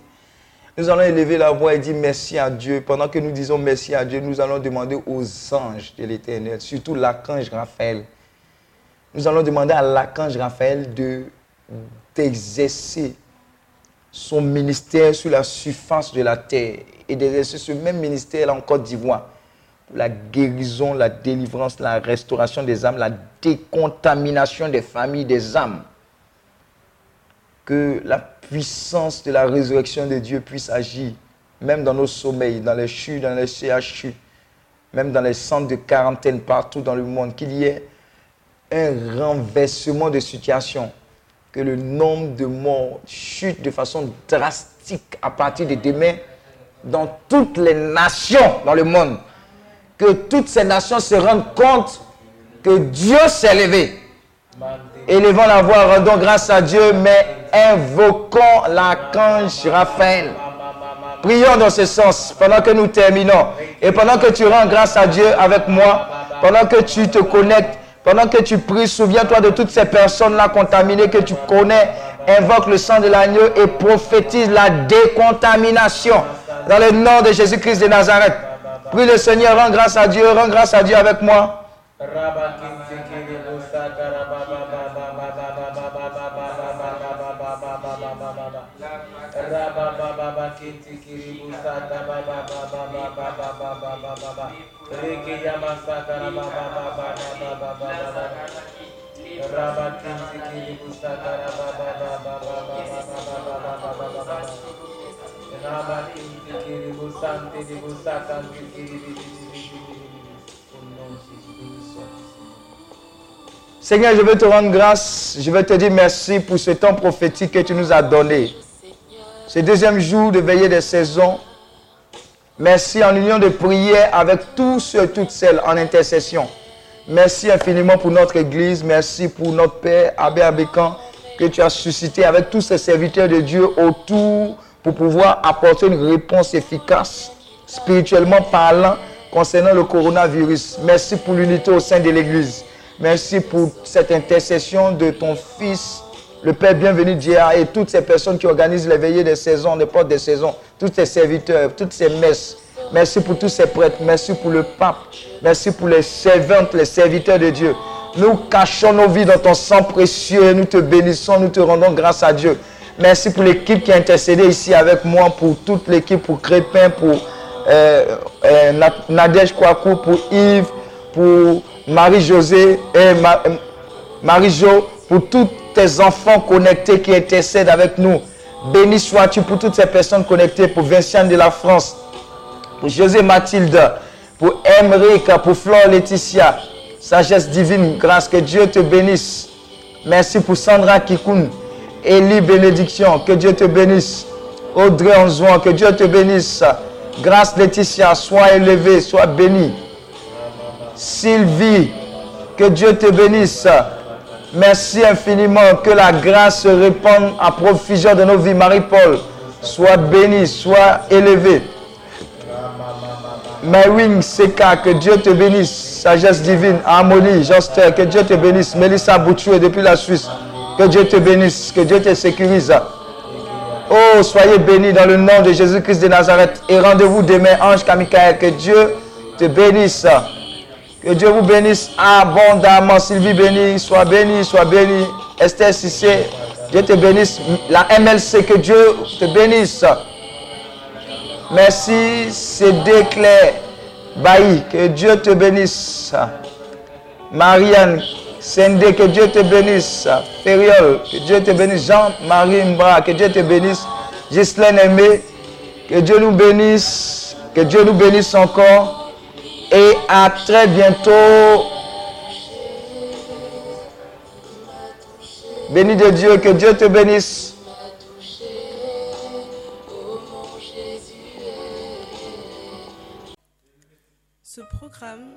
Nous allons élever la voix et dire merci à Dieu. Pendant que nous disons merci à Dieu, nous allons demander aux anges de l'Éternel, surtout l'archange Raphaël. Nous allons demander à l'archange Raphaël de d'exercer son ministère sur la surface de la terre et d'exercer ce même ministère en Côte d'Ivoire pour la guérison, la délivrance, la restauration des âmes, la décontamination des familles, des âmes. Que la puissance de la résurrection de Dieu puisse agir, même dans nos sommeils, dans les CHU, dans les CHU, même dans les centres de quarantaine partout dans le monde, qu'il y ait un renversement de situation, que le nombre de morts chute de façon drastique à partir de demain dans toutes les nations dans le monde. Que toutes ces nations se rendent compte que Dieu s'est levé. Élevons la voix, rendons grâce à Dieu, mais invoquons l'archange Raphaël. Prions dans ce sens pendant que nous terminons. Et pendant que tu rends grâce à Dieu avec moi, pendant que tu te connectes, pendant que tu pries, souviens-toi de toutes ces personnes-là contaminées que tu connais. Invoque le sang de l'agneau et prophétise la décontamination. Dans le nom de Jésus-Christ de Nazareth. Prie le Seigneur, rends grâce à Dieu, rends grâce à Dieu avec moi. Seigneur, je veux te rendre grâce, je veux te dire merci pour ce temps prophétique que tu nous as donné. Ce deuxième jour de veillée des saisons, Merci en union de prière avec tous ceux et toutes celles en intercession. Merci infiniment pour notre Église. Merci pour notre Père, Abbé Abécan, que tu as suscité avec tous ces serviteurs de Dieu autour pour pouvoir apporter une réponse efficace, spirituellement parlant, concernant le coronavirus. Merci pour l'unité au sein de l'Église. Merci pour cette intercession de ton Fils, le Père bienvenu Dia et toutes ces personnes qui organisent les veillées des saisons, des portes des saisons, tous ces serviteurs, toutes ces messes. Merci pour tous ces prêtres. Merci pour le pape. Merci pour les servantes, les serviteurs de Dieu. Nous cachons nos vies dans ton sang précieux. Nous te bénissons, nous te rendons grâce à Dieu. Merci pour l'équipe qui a intercédé ici avec moi, pour toute l'équipe, pour Crépin, pour Nadège Kouakou, pour Yves, pour Marie-Josée et euh, Marie-Jo, pour tous tes enfants connectés qui intercèdent avec nous. Béni sois-tu pour toutes ces personnes connectées, pour Vincent de la France, pour José Mathilde, pour Emeric, pour Flore Laetitia. Sagesse divine, grâce, que Dieu te bénisse. Merci pour Sandra Kikoun, Élie Bénédiction, que Dieu te bénisse. Audrey Anzouan, que Dieu te bénisse. Grâce Laetitia, sois élevée, sois bénie. Sylvie, que Dieu te bénisse. Merci infiniment. Que la grâce se répande à profusion de nos vies. Marie-Paul, sois bénie, sois élevée. Mewing Seka, que Dieu te bénisse. Sagesse divine. Harmonie, Joster, que Dieu te bénisse. Mélissa Bouchoué depuis la Suisse. Que Dieu te bénisse. Que Dieu te sécurise. Oh, soyez bénis dans le nom de Jésus-Christ de Nazareth. Et rendez-vous demain, ange Kamikaël. Que Dieu te bénisse. Que Dieu vous bénisse abondamment. Sylvie bénie, sois bénie, sois bénie. Esther Sissé, Dieu te bénisse. La MLC, que Dieu te bénisse. Merci, c'est Claire Bailly, que Dieu te bénisse. Marianne Sende, que Dieu te bénisse. Feriol, que Dieu te bénisse. Jean-Marie Mbra, que Dieu te bénisse. Ghislaine Aimé, que Dieu nous bénisse. Que Dieu nous bénisse encore. Et à très bientôt. Béni de Dieu, que Dieu te bénisse. Ce programme